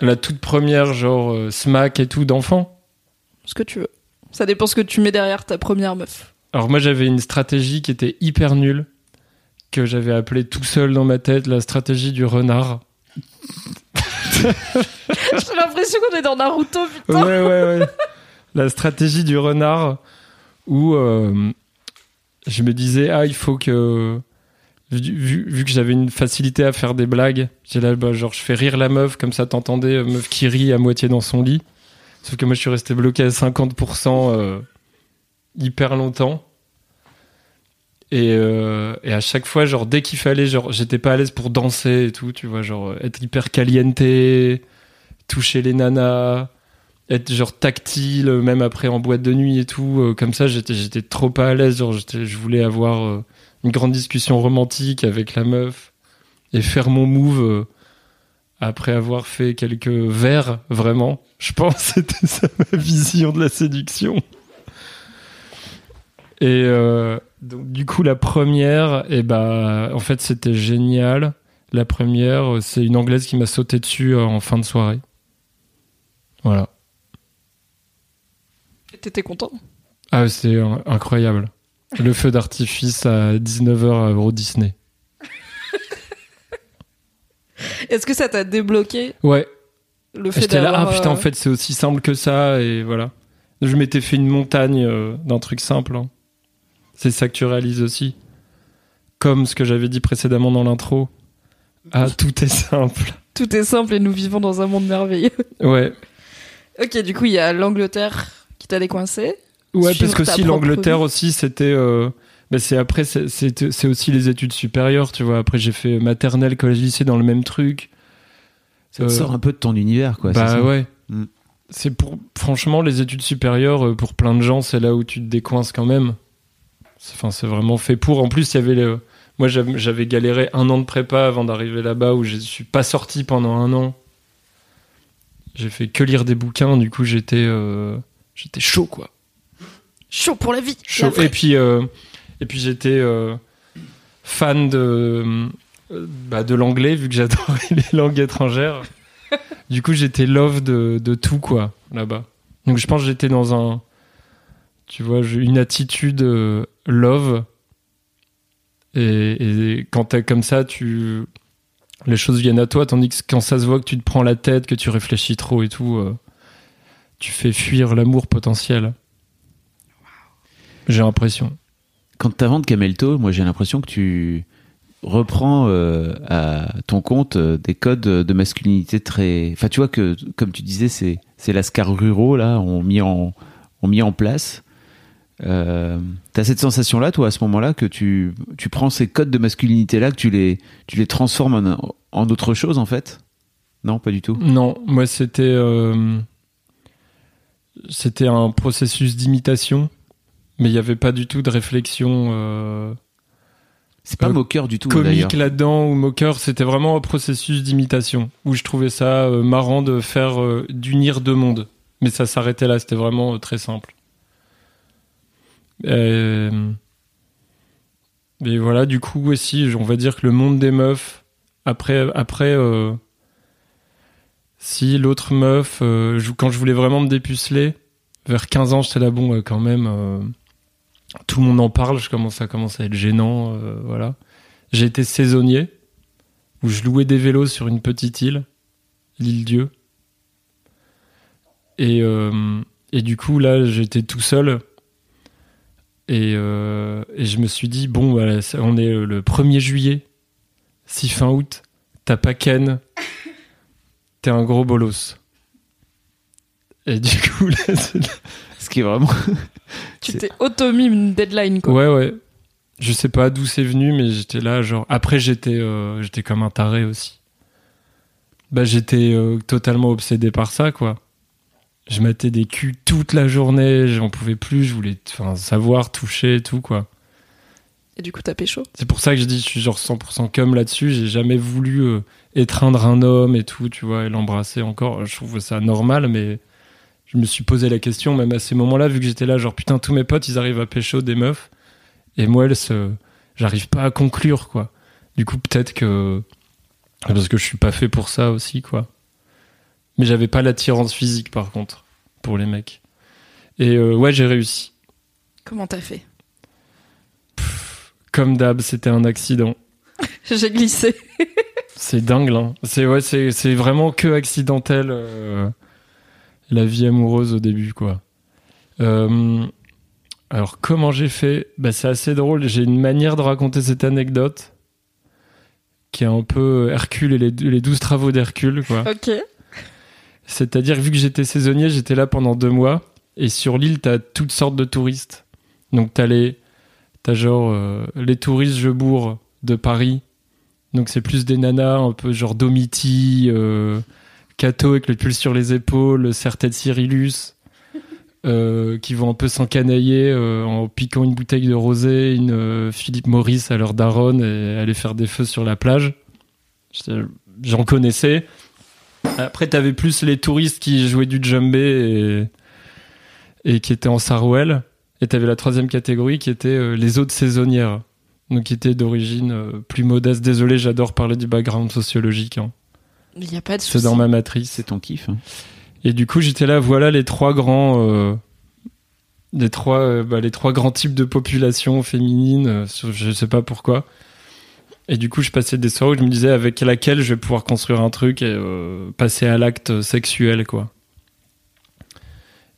La toute première, genre, euh, smack et tout, d'enfant. Ce que tu veux. Ça dépend ce que tu mets derrière ta première meuf. Alors, moi, j'avais une stratégie qui était hyper nulle, que j'avais appelée tout seul dans ma tête la stratégie du renard. J'ai l'impression qu'on est dans Naruto, Ouais, putain. ouais, ouais. La stratégie du renard où euh, je me disais, ah, il faut que. Vu, vu- vu que j'avais une facilité à faire des blagues, j'ai là, bah, genre, je fais rire la meuf, comme ça t'entendais, euh, meuf qui rit à moitié dans son lit. Sauf que moi, je suis resté bloqué à 50% euh, hyper longtemps. Et, euh, et à chaque fois, genre, dès qu'il fallait, genre, j'étais pas à l'aise pour danser et tout, tu vois, genre, être hyper caliente, toucher les nanas, être genre tactile, même après en boîte de nuit et tout. euh, comme ça, j'étais, j'étais trop pas à l'aise. Genre, je voulais avoir euh, une grande discussion romantique avec la meuf et faire mon move après avoir fait quelques verres, vraiment. Je pense que c'était ça ma vision de la séduction. Et donc, du coup, la première, et bah, en fait, c'était génial. La première, c'est une anglaise qui m'a sauté dessus euh, en fin de soirée. Voilà. T'étais content? Ah, c'est incroyable. Le feu d'artifice à 19h à Euro Disney. Est-ce que ça t'a débloqué? Ouais, le fait j'étais là, ah putain, en euh, fait, c'est aussi simple que ça, et voilà. Je m'étais fait une montagne euh, d'un truc simple. hein. C'est ça que tu réalises aussi. Comme ce que j'avais dit précédemment dans l'intro. Ah, tout est simple. Tout est simple et nous vivons dans un monde merveilleux. Ouais. ok, du coup, il y a l'Angleterre qui t'a décoincé. Ouais, parce que si l'Angleterre aussi, c'était. euh, bah, c'est après, c'est- aussi les études supérieures, tu vois. Après, j'ai fait maternelle, collège, lycée dans le même truc. Ça te Euh, sort un peu de ton univers, quoi. bah ça ouais. Mm. C'est pour franchement les études supérieures euh, pour plein de gens, c'est là où tu te décoinces quand même. C'est- Enfin, c'est vraiment fait pour. En plus, il y avait le moi j'avais galéré un an de prépa avant d'arriver là-bas où je suis pas sorti pendant un an. J'ai fait que lire des bouquins, du coup j'étais euh, j'étais chaud quoi. Chaud pour la vie. Chaud. Et puis, euh, et puis j'étais euh, fan de, bah, de l'anglais, vu que j'adorais les langues étrangères. du coup, j'étais love de, de tout, quoi, là-bas. Donc, je pense que j'étais dans un. Tu vois, j'ai une attitude euh, love. Et, quand t'es comme ça, tu. Les choses viennent à toi, tandis que quand ça se voit que tu te prends la tête, que tu réfléchis trop et tout, euh, tu fais fuir l'amour potentiel. J'ai l'impression. Quand t'inventes Camelto, moi j'ai l'impression que tu reprends euh, à ton compte euh, des codes de masculinité très. Enfin, tu vois que, comme tu disais, c'est c'est l'ascar ruraux là, ont mis ont mis en place. Euh, T'as cette sensation-là, toi, à ce moment-là, que tu tu prends ces codes de masculinité-là, que tu les tu les transformes en, en autre chose, en fait? Non, pas du tout. Non, moi c'était euh, c'était un processus d'imitation, mais il n'y avait pas du tout de réflexion euh, C'est pas moqueur du tout, d'ailleurs. comique là-dedans ou moqueur. C'était vraiment un processus d'imitation où je trouvais ça marrant de faire d'unir deux mondes, mais ça s'arrêtait là. C'était vraiment très simple. Euh, Et voilà, du coup aussi, on va dire que le monde des meufs après après euh, si l'autre meuf, euh, quand je voulais vraiment me dépuceler, vers 15 ans, j'étais là, bon, euh, quand même, euh, tout le monde en parle, je commence à commencer à être gênant, euh, voilà. J'ai été saisonnier, où je louais des vélos sur une petite île, l'île Dieu. Et, euh, et du coup, là, j'étais tout seul. Et, euh, et je me suis dit, bon, voilà, on est le 1er juillet. Si fin août, t'as pas Ken, t'es un gros bolos. Et du coup, là, c'est- Ce qui est vraiment. Tu t'es auto-mis une deadline, quoi. ouais, ouais. Je sais pas d'où c'est venu, mais j'étais là, genre. Après, j'étais euh, j'étais comme un taré aussi. Bah, j'étais euh, totalement obsédé par ça, quoi. Je mettais des culs toute la journée, j'en pouvais plus, je voulais savoir, toucher, et tout, quoi. Et du coup, t'as pécho. C'est pour ça que je dis, je suis genre 100% comme là-dessus. J'ai jamais voulu euh, étreindre un homme et tout, tu vois, et l'embrasser encore. Je trouve ça normal, mais je me suis posé la question, même à ces moments-là, vu que j'étais là, genre putain, tous mes potes, ils arrivent à pécho des meufs, et moi, elles se... j'arrive pas à conclure, quoi. Du coup, peut-être que. Parce que je suis pas fait pour ça aussi, quoi. Mais j'avais pas l'attirance physique, par contre, pour les mecs. Et euh, ouais, j'ai réussi. Comment t'as fait? Comme d'hab, c'était un accident. J'ai glissé. C'est dingue, là. C'est ouais, c'est c'est vraiment que accidentel euh, la vie amoureuse au début, quoi. Euh, alors comment j'ai fait? Bah, c'est assez drôle. J'ai une manière de raconter cette anecdote qui est un peu Hercule et les, les douze travaux d'Hercule, quoi. Ok. C'est-à-dire vu que j'étais saisonnier, j'étais là pendant deux mois. Et sur l'île, t'as toutes sortes de touristes. Donc t'as les, genre euh, les touristes Jebourg de Paris. Donc c'est plus des nanas un peu genre Domiti, euh, Cato avec le pull sur les épaules, Sertet Cyrillus, euh, qui vont un peu s'encanailler euh, en piquant une bouteille de rosé, une Philippe Maurice à leur daronne et aller faire des feux sur la plage. J'en connaissais. Après, t'avais plus les touristes qui jouaient du djembé et, et qui étaient en sarouel. Et t'avais la troisième catégorie qui était euh, les autres saisonnières. Donc qui étaient d'origine euh, plus modeste. Désolé, j'adore parler du background sociologique. hein. Il n'y a pas de C'est dans ma matrice. C'est ton kiff. hein. Et du coup, j'étais là, voilà les trois grands, euh, les trois, euh, bah, les trois grands types de population féminine. euh, je sais pas pourquoi. Et du coup, je passais des soirées où je me disais avec laquelle je vais pouvoir construire un truc et euh, passer à l'acte sexuel, quoi.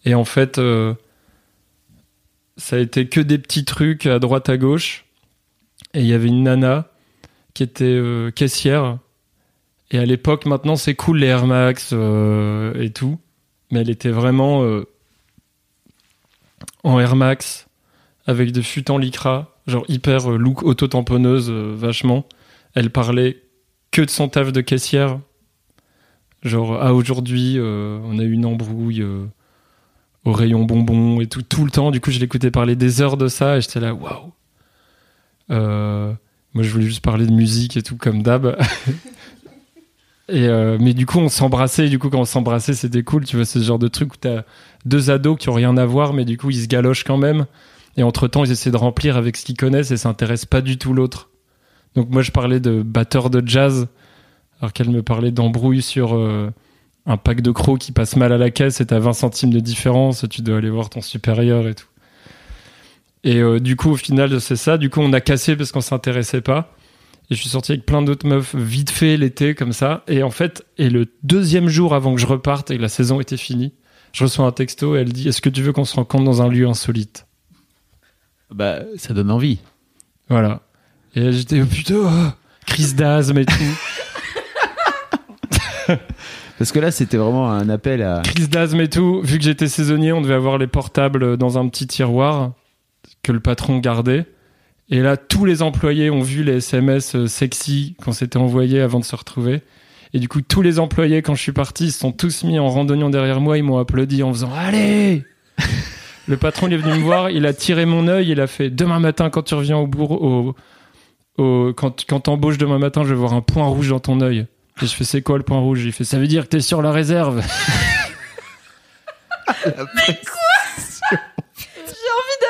Et en fait, euh, ça a été que des petits trucs à droite à gauche. Et il y avait une nana qui était euh, caissière et à l'époque, maintenant, c'est cool les Air Max et tout. Mais elle était vraiment en Air Max avec des fûts en lycra, genre hyper euh, look auto-tamponneuse, euh, vachement. Elle parlait que de son taf de caissière. Genre, ah, aujourd'hui, euh, on a eu une embrouille au rayon bonbons et tout, tout le temps. Du coup, je l'écoutais parler des heures de ça et j'étais là, waouh. Moi, je voulais juste parler de musique et tout, comme d'hab. Et mais du coup, on s'embrassait. Du coup, quand on s'embrassait, c'était cool. Tu vois, ce genre de truc où t'as deux ados qui ont rien à voir, mais du coup, ils se galochent quand même. Et entre temps, ils essaient de remplir avec ce qu'ils connaissent et s'intéressent pas du tout l'autre. Donc moi, je parlais de batteur de jazz, alors qu'elle me parlait d'embrouille sur euh, un pack de crocs qui passe mal à la caisse et t'as 20 centimes de différence. Tu dois aller voir ton supérieur et tout. Et euh, du coup, au final, c'est ça. Du coup, on a cassé parce qu'on s'intéressait pas. Et je suis sorti avec plein d'autres meufs vite fait l'été comme ça. Et en fait, et le deuxième jour avant que je reparte et que la saison était finie, je reçois un texto et elle dit Est-ce que tu veux qu'on se rencontre dans un lieu insolite? Bah, ça donne envie. Voilà. Et j'étais oh, putain, oh, crise d'asthme et tout. Parce que là, c'était vraiment un appel à. crise d'asthme et tout. Vu que j'étais saisonnier, on devait avoir les portables dans un petit tiroir que le patron gardait. Et là, tous les employés ont vu les SMS euh, sexy qu'on s'était envoyés avant de se retrouver. Et du coup, tous les employés, quand je suis parti, ils se sont tous mis en randonnion derrière moi. Ils m'ont applaudi en faisant Allez Le patron, il est venu me voir, il a tiré mon œil, il a fait Demain matin, quand tu reviens au bourg, au, au- quand, quand t'embauches demain matin, je vais voir un point rouge dans ton œil. Et je fais C'est quoi le point rouge? Il fait Ça veut dire que t'es sur la réserve.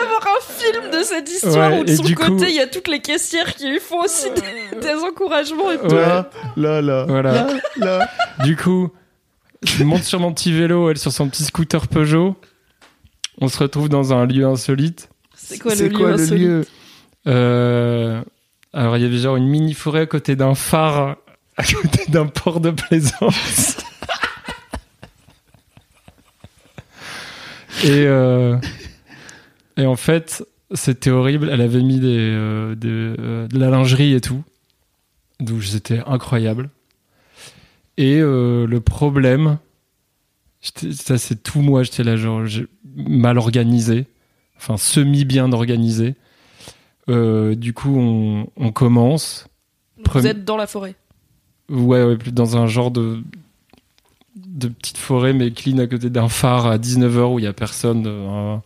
d'avoir un film de cette histoire Ouais, où de son du côté coup- il y a toutes les caissières qui lui font aussi des, des encouragements et tout. Ouais. là, là. Voilà. là. Du coup, je monte sur mon petit vélo, elle sur son petit scooter Peugeot. On se retrouve dans un lieu insolite. C'est quoi le lieu quoi le insolite lieu Euh, alors, il y avait genre une mini forêt à côté d'un phare, à côté d'un port de plaisance. Et, euh, et en fait, c'était horrible. Elle avait mis des, euh, des, euh, de la lingerie et tout. Donc c'était incroyable. Et euh, le problème, ça c'est tout moi, j'étais là genre mal organisé, enfin semi bien organisé. Euh, du coup, on, on commence. Vous êtes dans la forêt. Ouais, ouais, dans un genre de de petite forêt mais clean à côté d'un phare à 19h où il y a personne euh,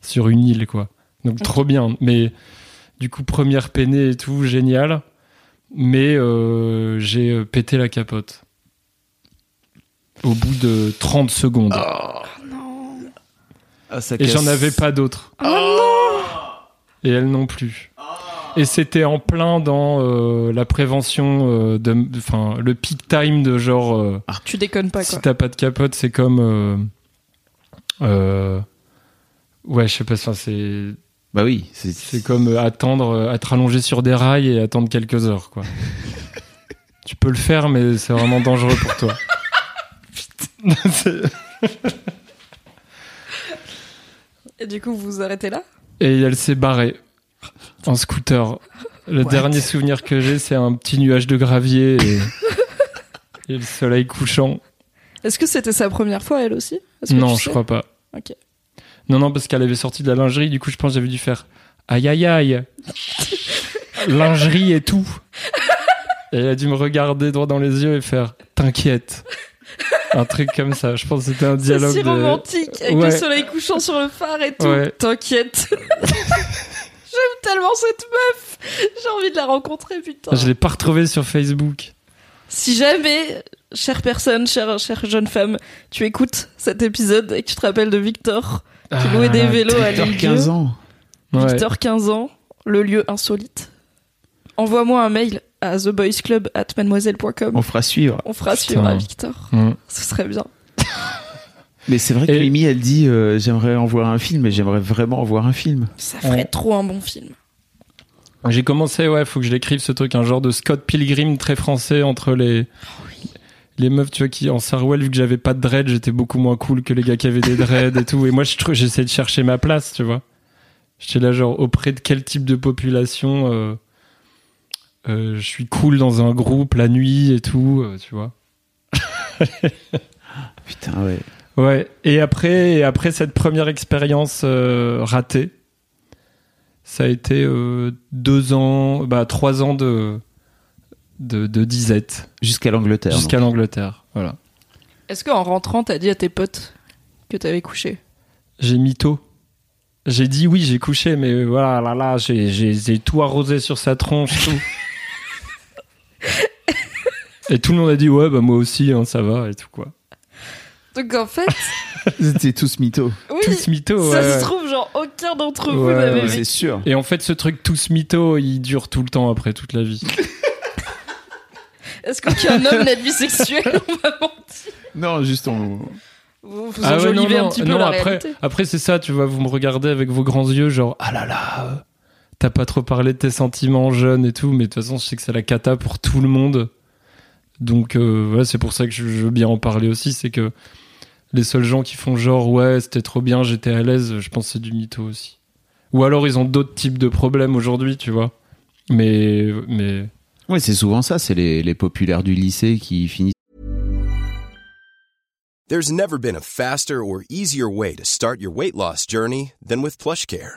sur une île quoi. Donc trop bien. Mais du coup première peinée et tout génial. Mais euh, j'ai pété la capote. Au bout de 30 secondes. Ah, ça Et j'en avais pas d'autres. Oh Et elle non plus. Et c'était en plein dans euh, la prévention euh, de, enfin le peak time de genre euh, Tu déconnes pas, si quoi. t'as pas de capote, c'est comme euh, euh, ouais, je sais pas, enfin, c'est Bah oui, c'est c'est comme euh, attendre, euh, être allongé sur des rails et attendre quelques heures quoi. tu peux le faire, mais c'est vraiment dangereux pour toi. Et du coup, vous vous arrêtez là? Et elle s'est barrée en scooter. Le What? dernier souvenir que j'ai, c'est un petit nuage de gravier et, et le soleil couchant. Est-ce que c'était sa première fois, elle aussi? Que Non, je crois pas. Ok. Non, non, parce qu'elle avait sorti de la lingerie, du coup, je pense que j'avais dû faire aïe aïe aïe. lingerie et tout. Et elle a dû me regarder droit dans les yeux et faire t'inquiète. Un truc comme ça. Je pense que c'était un C'est dialogue. si de- romantique, avec Ouais. le soleil couchant sur le phare et tout. Ouais. T'inquiète. J'aime tellement cette meuf. J'ai envie de la rencontrer, putain. Je l'ai pas retrouvé sur Facebook. Si jamais, chère personne, chère, chère jeune femme, tu écoutes cet épisode et que tu te rappelles de Victor, qui louait des vélos à Victor, l'île 15 ans. Ouais. Victor 15 ans, le lieu insolite. Envoie-moi un mail à theboysclub at mademoiselle.com. On fera suivre. On fera suivre à Victor. Mm. Ce serait bien. Mais c'est vrai que Et- Mimi, elle dit euh, j'aimerais en voir un film, mais j'aimerais vraiment en voir un film. Ça ferait Ouais. trop un bon film. J'ai commencé, ouais, faut que je l'écrive ce truc, un genre de Scott Pilgrim très français entre les les meufs, tu vois, qui en Sarwell, vu que j'avais pas de dread, j'étais beaucoup moins cool que les gars qui avaient des dreads et tout. Et moi, je trou- j'essaie de chercher ma place, tu vois. J'étais là, genre, auprès de quel type de population euh, euh, je suis cool dans un groupe la nuit et tout, euh, tu vois. Putain, ouais. Ouais. Et après, et après cette première expérience euh, ratée, ça a été euh, deux ans, bah trois ans de de, de disette Jusqu'à l'Angleterre. jusqu'à l'Angleterre. Voilà. Est-ce qu'en rentrant, t'as dit à tes potes que t'avais couché? J'ai mytho. J'ai dit oui, j'ai couché, mais voilà, là, là, j'ai tout arrosé sur sa tronche, tout. et tout le monde a dit ouais, bah moi aussi, hein, ça va et tout quoi. Donc en fait, C'était tous mythos. oui, Tous mytho, ça ouais, se ouais. trouve, genre, aucun d'entre vous Ouais, n'avait vécu. C'est sûr. Et en fait, ce truc tous mytho, il dure tout le temps après toute la vie. Est-ce qu'aucun homme n'est bisexuel On va mentir. Non, juste on. Vous, vous Ah ouais, enjolivez non, non, un petit peu non, la après, réalité. après c'est ça, tu vois, vous me regardez avec vos grands yeux, genre ah là là, euh, t'as pas trop parlé de tes sentiments jeunes et tout, mais de toute façon, je sais que c'est la cata pour tout le monde. Donc euh, ouais, c'est pour ça que je, je veux bien en parler aussi, c'est que les seuls gens qui font genre ouais, c'était trop bien, j'étais à l'aise, je pense que c'est du mytho aussi. Ou alors ils ont d'autres types de problèmes aujourd'hui, tu vois. Mais mais Ouais, c'est souvent ça. C'est les, les populaires du lycée qui finissent. There's never been a faster or easier way to start your weight loss journey than with PlushCare.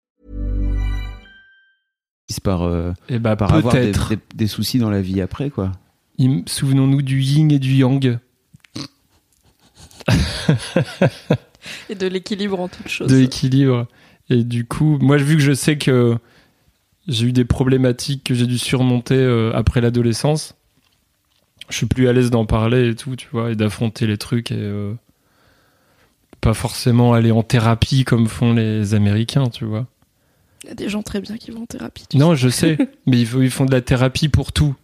Par, euh, et bah par avoir des, peut-être. des- des soucis dans la vie après, quoi. Souvenons-nous du yin et du yang. Et de l'équilibre en toute chose. de l'équilibre. Et du coup, moi, vu que je sais que j'ai eu des problématiques que j'ai dû surmonter euh, après l'adolescence, je suis plus à l'aise d'en parler et tout, tu vois, et d'affronter les trucs et euh, pas forcément aller en thérapie comme font les Américains, tu vois. Il y a des gens très bien qui vont en thérapie. tu Non, je sais, mais ils, font de la thérapie pour tout.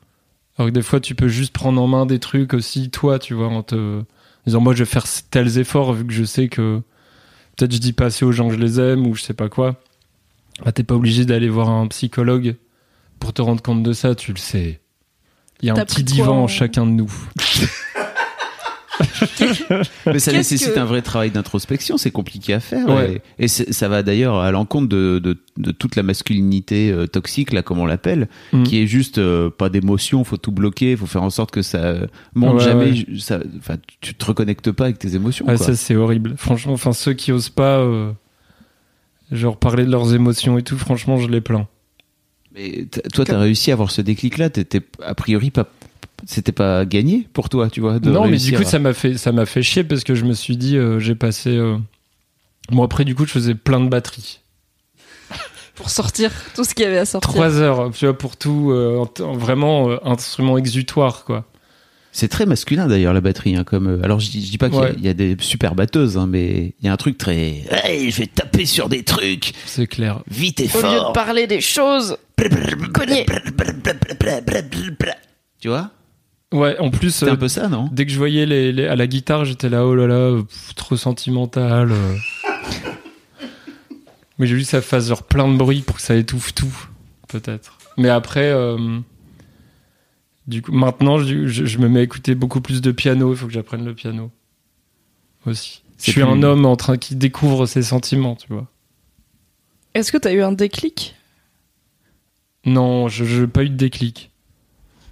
Alors que des fois, tu peux juste prendre en main des trucs aussi, toi, tu vois, en te disant, moi, je vais faire tels efforts, vu que je sais que peut-être je dis pas assez aux gens que je les aime, ou je sais pas quoi. Bah, t'es pas obligé d'aller voir un psychologue pour te rendre compte de ça, tu le sais. Il y a un petit divan en en- chacun de nous. Mais ça nécessite que- un vrai travail d'introspection, c'est compliqué à faire. Ouais. Et, ça va d'ailleurs à l'encontre de, de, de toute la masculinité euh, toxique, là, comme on l'appelle, Mm. qui est juste euh, pas d'émotion, faut tout bloquer, faut faire en sorte que ça monte Ouais, jamais. ouais. Ça, enfin, tu te reconnectes pas avec tes émotions. Ah, quoi. ça, c'est horrible. Franchement, enfin, ceux qui osent pas, euh, genre, parler de leurs émotions et tout, franchement, je les plains. Mais toi, t'as réussi à avoir ce déclic-là. T'étais a priori pas, c'était pas gagné pour toi, tu vois. De non, mais du coup, ça m'a fait, ça m'a fait chier parce que je me suis dit, euh, j'ai passé. euh, Bon, après, du coup, je faisais plein de batteries. Pour sortir tout ce qu'il y avait à sortir. Trois heures, tu vois, pour tout, euh, en- en vraiment euh, instrument exutoire, quoi. C'est très masculin d'ailleurs la batterie. Hein, comme euh, alors je dis, je dis pas qu'il y a- Ouais. il y, a des super batteuses, hein, mais il y a un truc très. Hey, je vais taper sur des trucs C'est clair. vite et Au lieu de fort. parler des choses, cogner. Tu vois? Ouais, en plus, C'est euh, un peu ça, non? dès que je voyais les, les- à la guitare, j'étais là, oh là là, euh, pff, trop sentimental. euh. Mais j'ai voulu que ça fasse genre plein de bruit pour que ça étouffe tout, peut-être. Mais après, euh, du coup, maintenant, je, je- je me mets à écouter beaucoup plus de piano. Il faut que j'apprenne le piano aussi. Je suis plus- un homme en train qui découvre ses sentiments, tu vois. Est-ce que t'as eu un déclic? Non, je n'ai pas eu de déclic.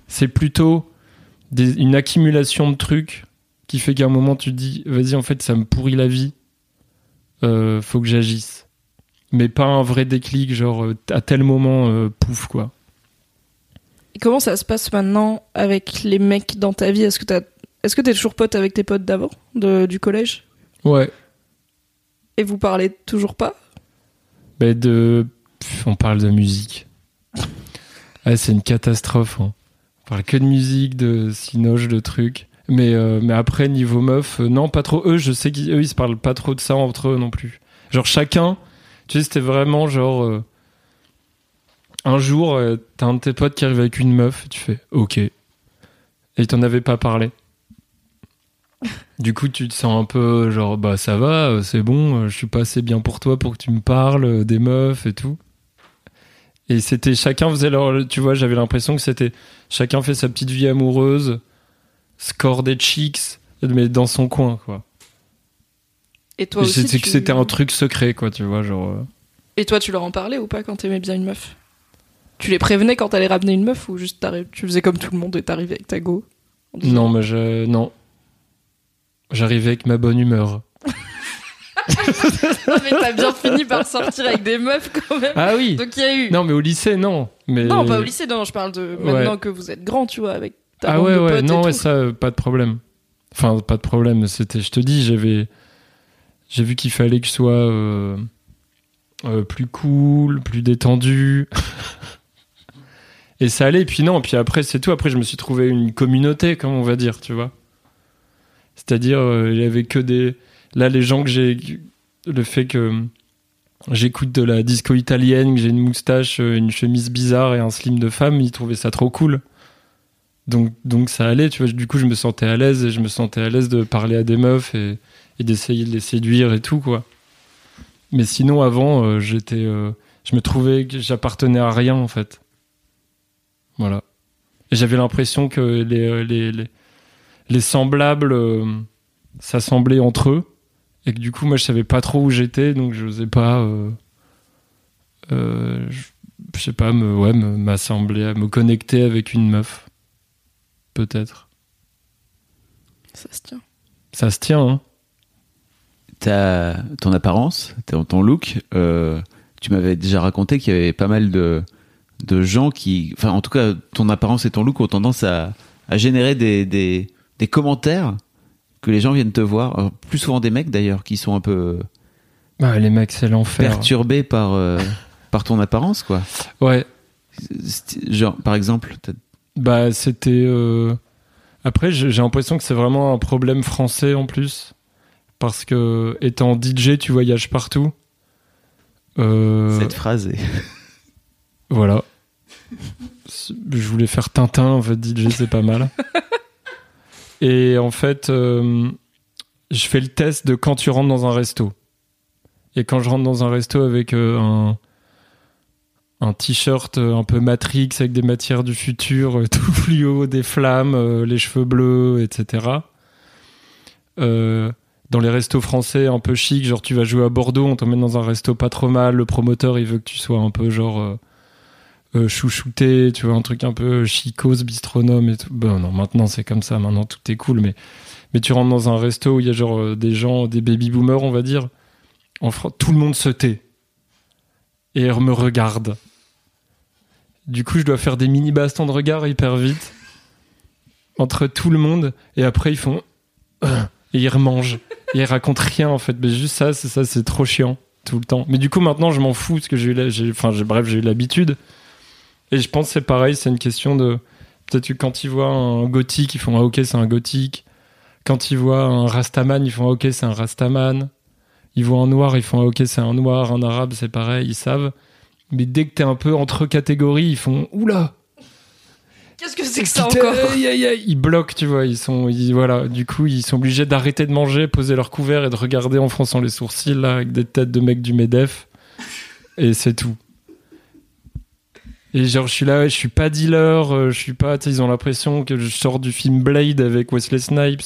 C'est plutôt des- une accumulation de trucs qui fait qu'à un moment tu te dis, vas-y, en fait, ça me pourrit la vie. Euh, faut que j'agisse. Mais pas un vrai déclic, genre euh, à tel moment, euh, pouf, quoi. Et comment ça se passe maintenant avec les mecs dans ta vie? Est-ce que t'as, est-ce que t'es toujours pote avec tes potes d'avant, de- du collège? Ouais. Et vous parlez toujours pas? Mais de. on parle de musique. Ah, c'est une catastrophe. hein. On parle que de musique, de cinoche, de trucs. Mais, euh, mais après, niveau meuf, euh, non, pas trop. Eux, je sais qu'eux, ils se parlent pas trop de ça entre eux non plus. Genre, chacun, tu sais, c'était vraiment genre. euh, un jour, euh, t'as un de tes potes qui arrive avec une meuf, et tu fais OK. Et il t'en avait pas parlé. Du coup, tu te sens un peu genre, bah ça va, euh, c'est bon, euh, je suis pas assez bien pour toi pour que tu me parles euh, des meufs et tout. Et c'était chacun faisait leur, tu vois, j'avais l'impression que c'était chacun fait sa petite vie amoureuse, score des chicks, mais dans son coin, quoi. Et toi C'était tu- un truc secret, quoi, tu vois, genre. euh, Et toi, tu leur en parlais ou pas quand t'aimais bien une meuf? Tu les prévenais quand t'allais ramener une meuf ou juste tu faisais comme tout le monde et t'arrivais avec ta go? Non, mais je, non. J'arrivais avec ma bonne humeur. Mais t'as bien fini par sortir avec des meufs quand même. Ah oui. Donc il y a eu. Non, mais au lycée, non. Mais Non, pas au lycée, non, je parle de maintenant que vous êtes grand, tu vois, avec ta Ah bande ouais, de ouais, et non, tout. ça, euh, pas de problème. Enfin, pas de problème. C'était, je te dis, j'avais, j'ai vu qu'il fallait que je sois euh, euh, plus cool, plus détendu. et ça allait. Et puis non, puis après, c'est tout. Après, je me suis trouvé une communauté, comme on va dire, tu vois. C'est-à-dire, euh, il y avait que des. Là, les gens que j'ai. Le fait que j'écoute de la disco italienne, que j'ai une moustache, euh, une chemise bizarre et un slim de femme, ils trouvaient ça trop cool. Donc, donc ça allait, tu vois. Du coup, je me sentais à l'aise et je me sentais à l'aise de parler à des meufs et, d'essayer de les séduire et tout, quoi. Mais sinon, avant, euh, j'étais. euh, je me trouvais que j'appartenais à rien, en fait. Voilà. J'avais l'impression que les, les, les, les semblables s'assemblaient entre eux. Et que du coup, moi, je savais pas trop où j'étais, donc je n'osais pas. euh, euh, je, sais pas, me, ouais, me- m'assembler, me connecter avec une meuf. Peut-être. Ça se tient. Ça se tient, hein. ta, ton apparence, ton, ton look, euh, tu m'avais déjà raconté qu'il y avait pas mal de, de gens qui, enfin en tout cas ton apparence et ton look ont tendance à, à générer des, des, des commentaires que les gens viennent te voir, Alors, plus souvent des mecs d'ailleurs qui sont un peu Bah, les mecs, c'est l'enfer. perturbés par, euh, par ton apparence quoi. Ouais. Genre par exemple, Bah, c'était. euh, Après, j'ai j'ai l'impression que c'est vraiment un problème français en plus. Parce que, étant DJ, tu voyages partout. Euh, Cette phrase est. Voilà. Je voulais faire Tintin, en fait, DJ, c'est pas mal. Et en fait, euh, je fais le test de quand tu rentres dans un resto. Et quand je rentre dans un resto avec euh, un, t-shirt euh, un peu Matrix avec des matières du futur, tout fluo, des flammes, les cheveux bleus, etc. Dans les restos français un peu chic, genre tu vas jouer à Bordeaux, on t'emmène dans un resto pas trop mal, le promoteur il veut que tu sois un peu genre euh, euh, chouchouté, tu vois, un truc un peu chicose, bistronome et tout. Bon, non, maintenant c'est comme ça, maintenant tout est cool, mais, mais tu rentres dans un resto où il y a genre euh, des gens, des baby boomers, on va dire, en tout le monde se tait. Et me regarde. Du coup, je dois faire des mini bastons de regard hyper vite. Entre tout le monde. Et après ils font et ils remangent. Et ils racontent rien en fait. Mais juste ça c'est ça c'est trop chiant tout le temps. Mais du coup maintenant je m'en fous parce que j'ai eu la- j'ai enfin j'ai- bref j'ai eu l'habitude et je pense que c'est pareil c'est une question de peut-être que quand ils voient un gothique ils font ah ok c'est un gothique quand ils voient un rastaman ils font ah ok c'est un rastaman ils voient un noir ils font ah ok c'est un noir un arabe c'est pareil ils savent mais dès que t'es un peu entre catégories ils font oula Qu'est-ce que c'est que ça encore? aïe, aïe, aïe. Ils bloquent, tu vois. Ils sont, ils- voilà. Du coup, ils sont obligés d'arrêter de manger, poser leur couvert et de regarder en fronçant les sourcils là, avec des têtes de mecs du Medef. Et c'est tout. Et genre, je suis là, je suis pas dealer, euh, je suis pas. Ils ont l'impression que je sors du film Blade avec Wesley Snipes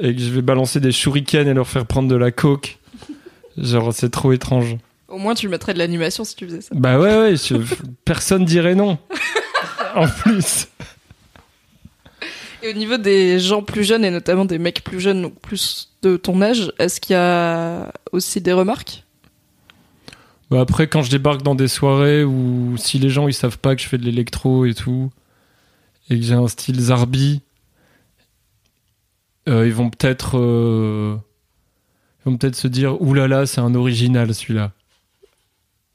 et que je vais balancer des shurikens et leur faire prendre de la coke. Genre, c'est trop étrange. Au moins, tu mettrais de l'animation si tu faisais ça. Bah ouais, ouais. je- personne dirait non. en plus. Et au niveau des gens plus jeunes, et notamment des mecs plus jeunes, donc plus de ton âge, est-ce qu'il y a aussi des remarques? Après, quand je débarque dans des soirées où si les gens ils savent pas que je fais de l'électro et tout, et que j'ai un style zarbi, euh, ils vont peut-être euh, ils vont peut-être se dire oulala, c'est un original celui-là.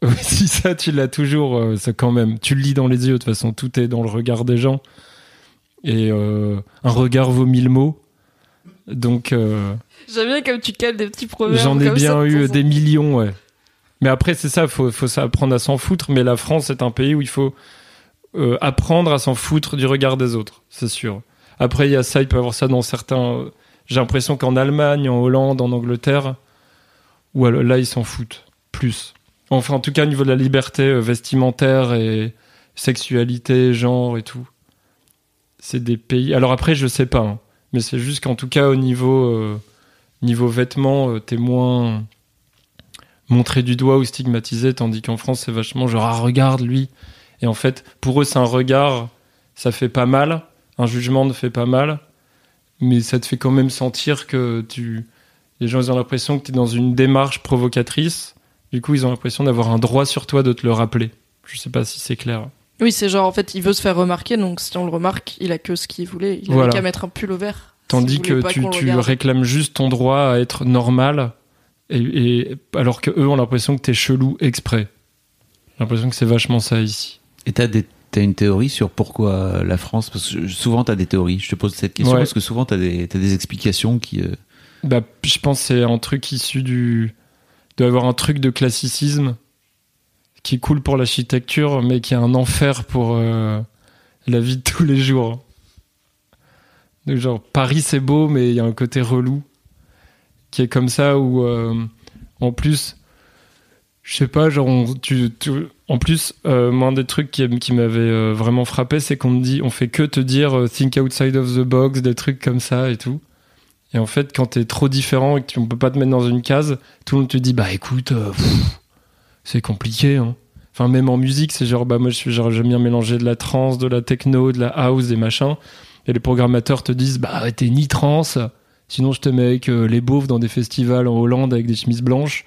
Si ça, tu l'as toujours, euh, ça quand même. Tu le lis dans les yeux, de toute façon, tout est dans le regard des gens. Et euh, un regard vaut mille mots. Donc. J'aime bien comme tu cales des petits proverbes. J'en ai bien eu des millions, ouais. Mais après, c'est ça, faut, faut apprendre à s'en foutre. Mais la France est un pays où il faut euh, apprendre à s'en foutre du regard des autres, c'est sûr. Après, il y a ça, il peut y avoir ça dans certains. J'ai l'impression qu'en Allemagne, en Hollande, en Angleterre, ou alors là, ils s'en foutent plus. Enfin, en tout cas, au niveau de la liberté euh, vestimentaire et sexualité, genre et tout. C'est des pays. Alors après, je sais pas, hein. mais c'est juste qu'en tout cas, au niveau. euh, niveau vêtements, euh, t'es moins montré du doigt ou stigmatisé, tandis qu'en France, c'est vachement genre, ah, regarde lui. Et en fait, pour eux, c'est un regard, ça fait pas mal, un jugement ne fait pas mal, mais ça te fait quand même sentir que tu. Les gens, ils ont l'impression que tu es dans une démarche provocatrice, du coup, ils ont l'impression d'avoir un droit sur toi de te le rappeler. Je sais pas si c'est clair. Oui, c'est genre, en fait, il veut se faire remarquer, donc si on le remarque, il a que ce qu'il voulait. Il Voilà. avait qu'à mettre un pull au vert. Tandis que tu, tu réclames juste ton droit à être normal, et, et- alors que eux ont l'impression que t'es chelou exprès. J'ai l'impression que c'est vachement ça ici. Et t'as des T'as une théorie sur pourquoi la France Parce que souvent t'as des théories. Je te pose cette question Ouais. parce que souvent t'as des, t'as des explications qui. euh, Bah, je pense que c'est un truc issu du. Il doit y avoir un truc de classicisme qui est cool pour l'architecture, mais qui est un enfer pour euh, la vie de tous les jours. Donc, genre, Paris c'est beau, mais il y a un côté relou qui est comme ça où, euh, en plus, je sais pas, genre, tu, en plus, euh, moi, un des trucs qui, qui m'avait euh, vraiment frappé, c'est qu'on me dit, on fait que te dire think outside of the box, des trucs comme ça et tout. Et en fait, quand t'es trop différent et que tu, on peut pas te mettre dans une case, tout le monde te dit bah écoute, c'est compliqué. Hein. Enfin, même en musique, c'est genre bah moi je suis j'aime bien mélanger de la trance, de la techno, de la house, des machins. Et les programmateurs te disent bah t'es ni trance, sinon je te mets avec euh, les beaufs dans des festivals en Hollande avec des chemises blanches,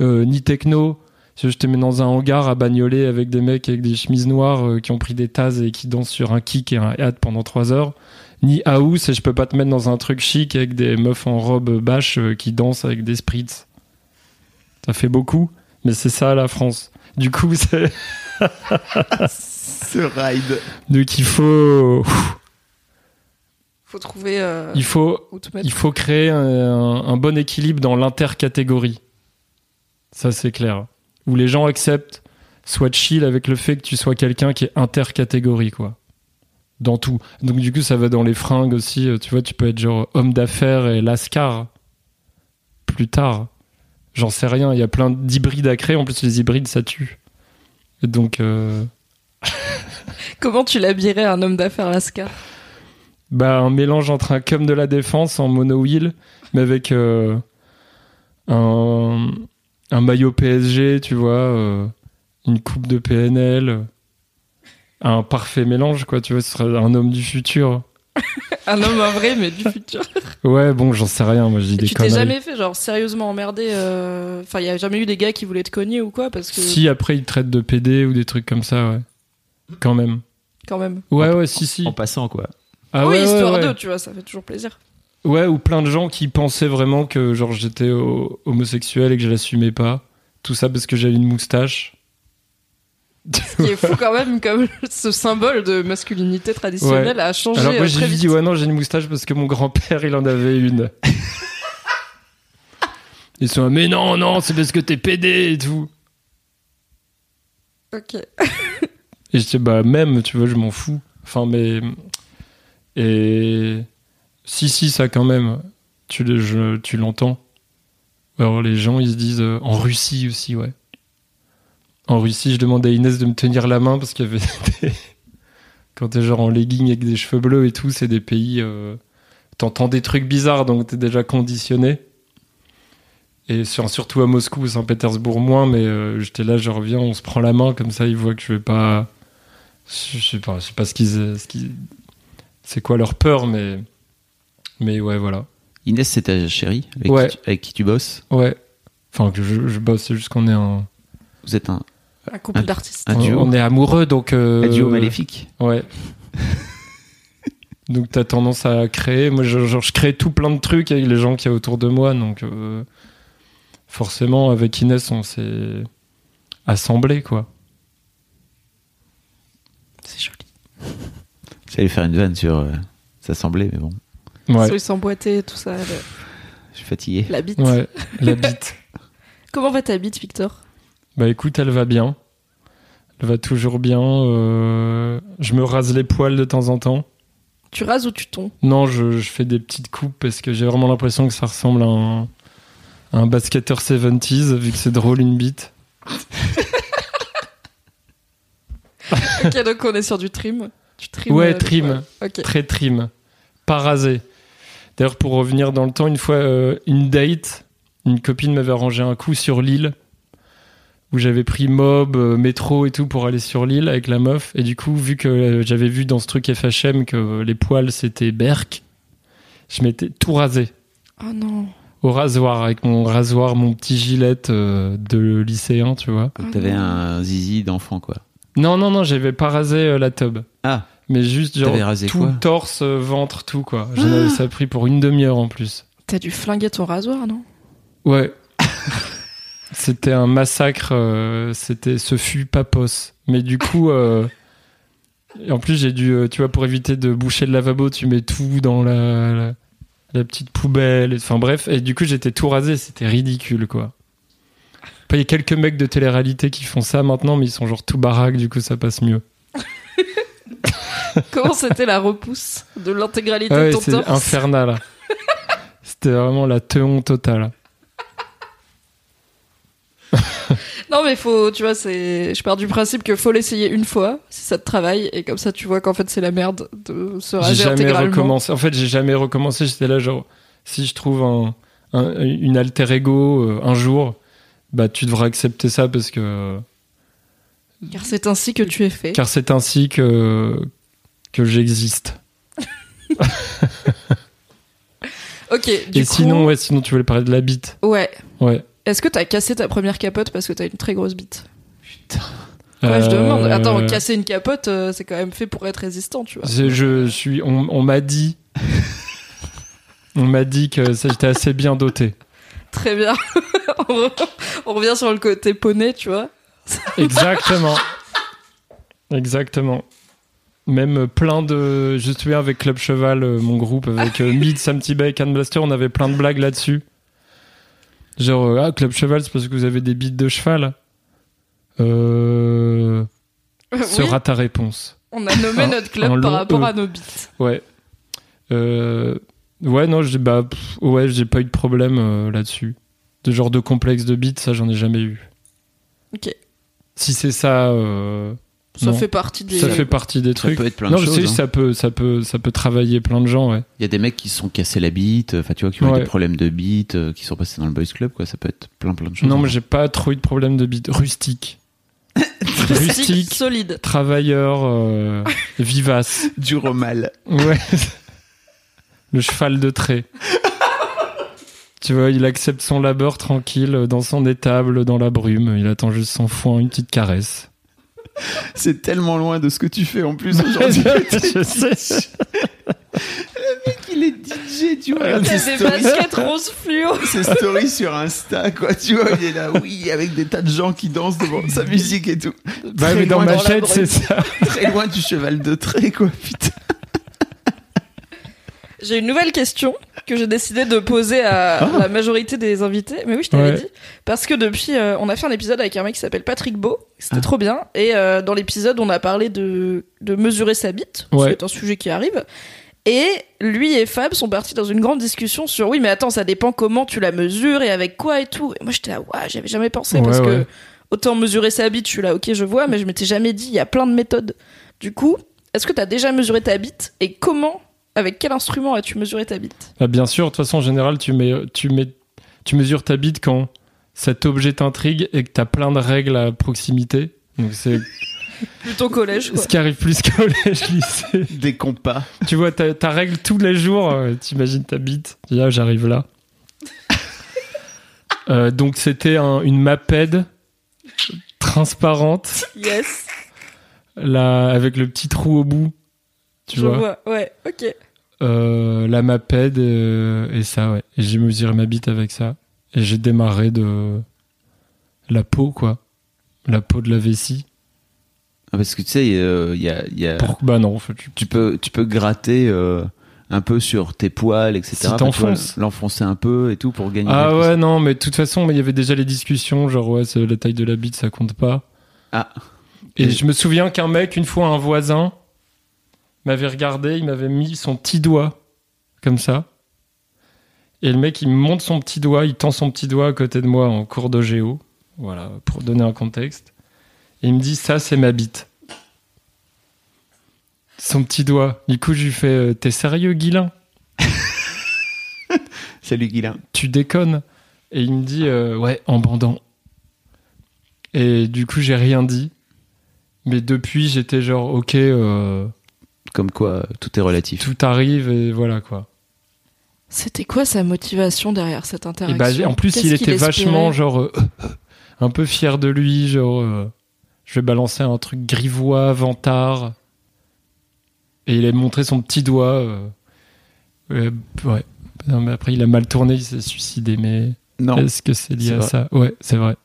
euh, ni techno. Je te mets dans un hangar à bagnoler avec des mecs avec des chemises noires euh, qui ont pris des tasses et qui dansent sur un kick et un hat pendant trois heures ni house et je peux pas te mettre dans un truc chic avec des meufs en robe bâche euh, qui dansent avec des spritz. Ça fait beaucoup, mais c'est ça la France. Du coup, c'est Ce ride. donc il faut Faut trouver euh, il faut il faut créer un, un bon équilibre dans l'intercatégorie. Ça c'est clair. où les gens acceptent, soit chill avec le fait que tu sois quelqu'un qui est intercatégorie, quoi. Dans tout. Donc du coup, ça va dans les fringues aussi. euh, Tu vois, tu peux être genre homme d'affaires et lascar plus tard. J'en sais rien. Il y a plein d'hybrides à créer. En plus, les hybrides, ça tue. Et donc, euh, Comment tu l'habillerais un homme d'affaires Lascar? Bah, un mélange entre un cum de la défense en mono-wheel, mais avec euh, un, un maillot PSG, tu vois, euh, une coupe de PNL, un parfait mélange, quoi, tu vois, ce serait un homme du futur. Un homme en vrai, mais du futur. Ouais, bon, j'en sais rien, moi je dis des tu t'es jamais fait, genre, sérieusement emmerdé euh, Enfin, il y a jamais eu des gars qui voulaient te cogner ou quoi Parce que, Si après ils traitent de PD ou des trucs comme ça, ouais. Quand même. quand même. Ouais, ouais, si, si. En passant, quoi. Ah oui, ouais, histoire ouais. de, tu vois, ça fait toujours plaisir. Ouais, ou plein de gens qui pensaient vraiment que genre j'étais ho- homosexuel et que je l'assumais pas. Tout ça parce que j'avais une moustache. Ce qui est fou quand même, comme ce symbole de masculinité traditionnelle a changé Alors moi euh, j'ai dit ouais non j'ai une moustache parce que mon grand-père il en avait une. Ils sont là, mais non non c'est parce que t'es pédé et tout. Ok. Et je dis bah même tu vois je m'en fous. Enfin mais et si si ça quand même tu l'entends. Alors les gens ils se disent euh, en Russie aussi ouais. En Russie je demandais à Inès de me tenir la main parce qu'il y avait des... quand t'es genre en legging avec des cheveux bleus et tout c'est des pays euh, t'entends des trucs bizarres donc t'es déjà conditionné. Et sur- surtout à Moscou, Saint-Pétersbourg moins, mais euh, j'étais là, je reviens, on se prend la main comme ça, ils voient que je vais pas. Je sais pas, je sais pas ce qu'ils- c'est quoi leur peur, mais mais ouais, voilà. Inès, c'est ta chérie avec, Ouais. qui, tu, avec qui tu bosses. Ouais. Enfin, que je, je bosse, c'est juste qu'on est un, Vous êtes un, Un couple d'artistes. un duo, on est amoureux, donc. euh, un duo maléfique. Ouais. donc t'as tendance à créer. Moi, je, genre, je crée tout plein de trucs avec les gens qui y a autour de moi, donc euh, forcément, avec Inès, on s'est assemblé, quoi. C'est joli. J'allais faire une vanne sur euh, s'assembler, mais bon, Ouais. Ils s'emboîtaient, tout ça. le- je suis fatigué. La bite. Ouais, la bite. Comment va ta bite, Victor? Bah écoute, elle va bien. Elle va toujours bien. euh, Je me rase les poils de temps en temps. Tu rases ou tu tonds? Non, je, je fais des petites coupes parce que j'ai vraiment l'impression que ça ressemble à un, à un basketteur 70s, vu que c'est drôle une bite. Ok, donc on est sur du trim. Tu trim. Ouais, euh, trim. Très trim. Pas rasé. D'ailleurs, pour revenir dans le temps, une fois, euh, une date, une copine m'avait arrangé un coup sur l'île où j'avais pris mob, euh, métro et tout pour aller sur l'île avec la meuf. Et du coup, vu que euh, j'avais vu dans ce truc FHM que les poils c'était berk, je m'étais tout rasé Oh non. au rasoir avec mon rasoir, mon petit gilet euh, de lycéen, tu vois. Donc t'avais un zizi d'enfant, quoi. Non, non, non, j'avais pas rasé euh, la tub. Ah, Mais juste genre T'avais rasé tout quoi torse, euh, ventre, tout quoi. J'en avais- ça a pris pour une demi-heure en plus. T'as dû flinguer ton rasoir, non? Ouais. c'était un massacre. euh, c'était, ce fut papos. Mais du coup, euh, et en plus j'ai dû, euh, tu vois, pour éviter de boucher le lavabo, tu mets tout dans la, la, la petite poubelle. Enfin bref, et du coup j'étais tout rasé. C'était ridicule quoi. Il y a quelques mecs de télé-réalité qui font ça maintenant, mais ils sont genre tout baraque, du coup ça passe mieux. Comment c'était la repousse de l'intégralité Ouais, de ton torse? infernal. C'était vraiment la teon totale. Non, mais faut, tu vois, c'est. Je pars du principe que faut l'essayer une fois, si ça te travaille, et comme ça tu vois qu'en fait c'est la merde de se J'ai raser jamais intégralement. recommencé. En fait, j'ai jamais recommencé. J'étais là, genre, si je trouve un, un- une alter ego euh, un jour, bah, tu devras accepter ça parce que. Car c'est ainsi que tu es fait. Car c'est ainsi que, que j'existe. Ok, du Et coup. sinon, ouais, sinon, tu voulais parler de la bite. Ouais. Ouais. Est-ce que t'as cassé ta première capote parce que t'as une très grosse bite Ouais, je demande. Euh, Attends, casser une capote, euh, c'est quand même fait pour être résistant, tu vois. je, suis. On, on m'a dit. on m'a dit que j'étais assez bien doté. Très bien. on, re- on revient sur le côté poney, tu vois. Exactement. Exactement. Même plein de. Je souviens avec Club Cheval, euh, mon groupe, avec euh, Mid, Sam Tibet, Can Blaster, on avait plein de blagues là-dessus. Genre, euh, ah, Club Cheval, c'est parce que vous avez des bites de cheval. Euh, Oui, sera ta réponse. on a nommé Un- notre club par rapport E. à nos bits. Ouais. Euh, ouais, non, j'ai bah, pff, ouais, j'ai pas eu de problème euh, là-dessus. De genre de complexe de bits, ça, j'en ai jamais eu. Ok. Si c'est ça, euh, Ça Non. fait partie des. ça fait partie des Ça trucs. peut être plein non, de je choses. sais, hein. ça peut, ça peut, ça peut travailler plein de gens, ouais. Il y a des mecs qui se sont cassés la bite, enfin tu vois, qui ont eu des problèmes de bite, euh, qui sont passés dans le boys club, quoi. Ça peut être plein plein de choses. Non, hein. mais j'ai pas trop eu de problème de bits. Rustique. Rustique, Rustique, solide. travailleur, euh, vivace. dur au mal. Ouais. Le cheval de trait. Tu vois, il accepte son labeur tranquille dans son étable, dans la brume. Il attend juste son foin, une petite caresse. C'est tellement loin de ce que tu fais en plus aujourd'hui. Je sais. Il est DJ, tu vois. T'as ses des baskets rose fluo. ses stories sur Insta, quoi. Tu vois, il est là, oui, avec des tas de gens qui dansent devant sa musique et tout. Bah, Très mais dans ma brume. c'est ça. Très loin du cheval de trait, quoi. Putain. J'ai une nouvelle question que j'ai décidé de poser à la majorité des invités. Mais oui, je t'avais Ah. Ouais. dit. Parce que depuis, euh, on a fait un épisode avec un mec qui s'appelle Patrick Beau. C'était Ah. trop bien. Et euh, dans l'épisode, on a parlé de, de mesurer sa bite. Ouais. C'est un sujet qui arrive. Et lui et Fab sont partis dans une grande discussion sur oui, mais attends, ça dépend comment tu la mesures et avec quoi et tout. Et moi, j'étais là, ouais, j'avais jamais pensé Ouais, parce que autant mesurer sa bite, je suis là, ok, je vois, mais je m'étais jamais dit, il y a plein de méthodes. Du coup, est-ce que t'as déjà mesuré ta bite et comment, avec quel instrument as-tu mesuré ta bite? Bah, bien sûr, de toute façon, en général, tu, mets, tu, mets, tu mesures ta bite quand cet objet t'intrigue et que t'as plein de règles à proximité. Donc, c'est Plutôt collège, quoi. ce qui arrive plus qu'au collège, lycée. Des compas. Tu vois, ta, ta règle tous les jours, euh, t'imagines ta bite? Tu ah, j'arrive là. Euh, donc, c'était un- une maped transparente, Yes, là, avec le petit trou au bout. Tu je vois, vois. Ouais, ok. Euh, La maped euh, et ça, ouais. Et j'ai mesuré ma bite avec ça. Et j'ai démarré de la peau, quoi. La peau de la vessie. Ah, Parce que tu sais, euh, il y a, il y a- Pour... Bah non, en fait, tu- tu peux, tu peux gratter euh, un peu sur tes poils, etc. Si t'enfonces. L'enfoncer un peu et tout pour gagner. Ah ouais, non, mais de toute façon, mais il y avait déjà les discussions, genre, ouais, c'est la taille de la bite, ça compte pas. Ah. Et Et- je me souviens qu'un mec, une fois, un voisin, m'avait regardé, il m'avait mis son petit doigt, comme ça. Et le mec, il me montre son petit doigt, il tend son petit doigt à côté de moi en cours de géo. Voilà, pour donner un contexte. Et il me dit, ça, c'est ma bite. Son petit doigt. Du coup, je lui fais, euh, t'es sérieux, Guilin? Salut Guilain. tu déconnes Et il me dit, euh, ouais, en bandant. Et du coup, j'ai rien dit. Mais depuis, j'étais genre, ok, euh, Comme quoi, tout est relatif. tout arrive et voilà quoi. C'était quoi sa motivation derrière cette Et interaction bah, en plus, il était vachement genre euh, un peu fier de lui, genre euh, je vais balancer un truc grivois, vantard. Et il a montré son petit doigt. euh, ouais, ouais. Non, mais après, il a mal tourné, il s'est suicidé. Mais Non. est-ce que c'est lié à vrai. ça? Ouais, c'est vrai.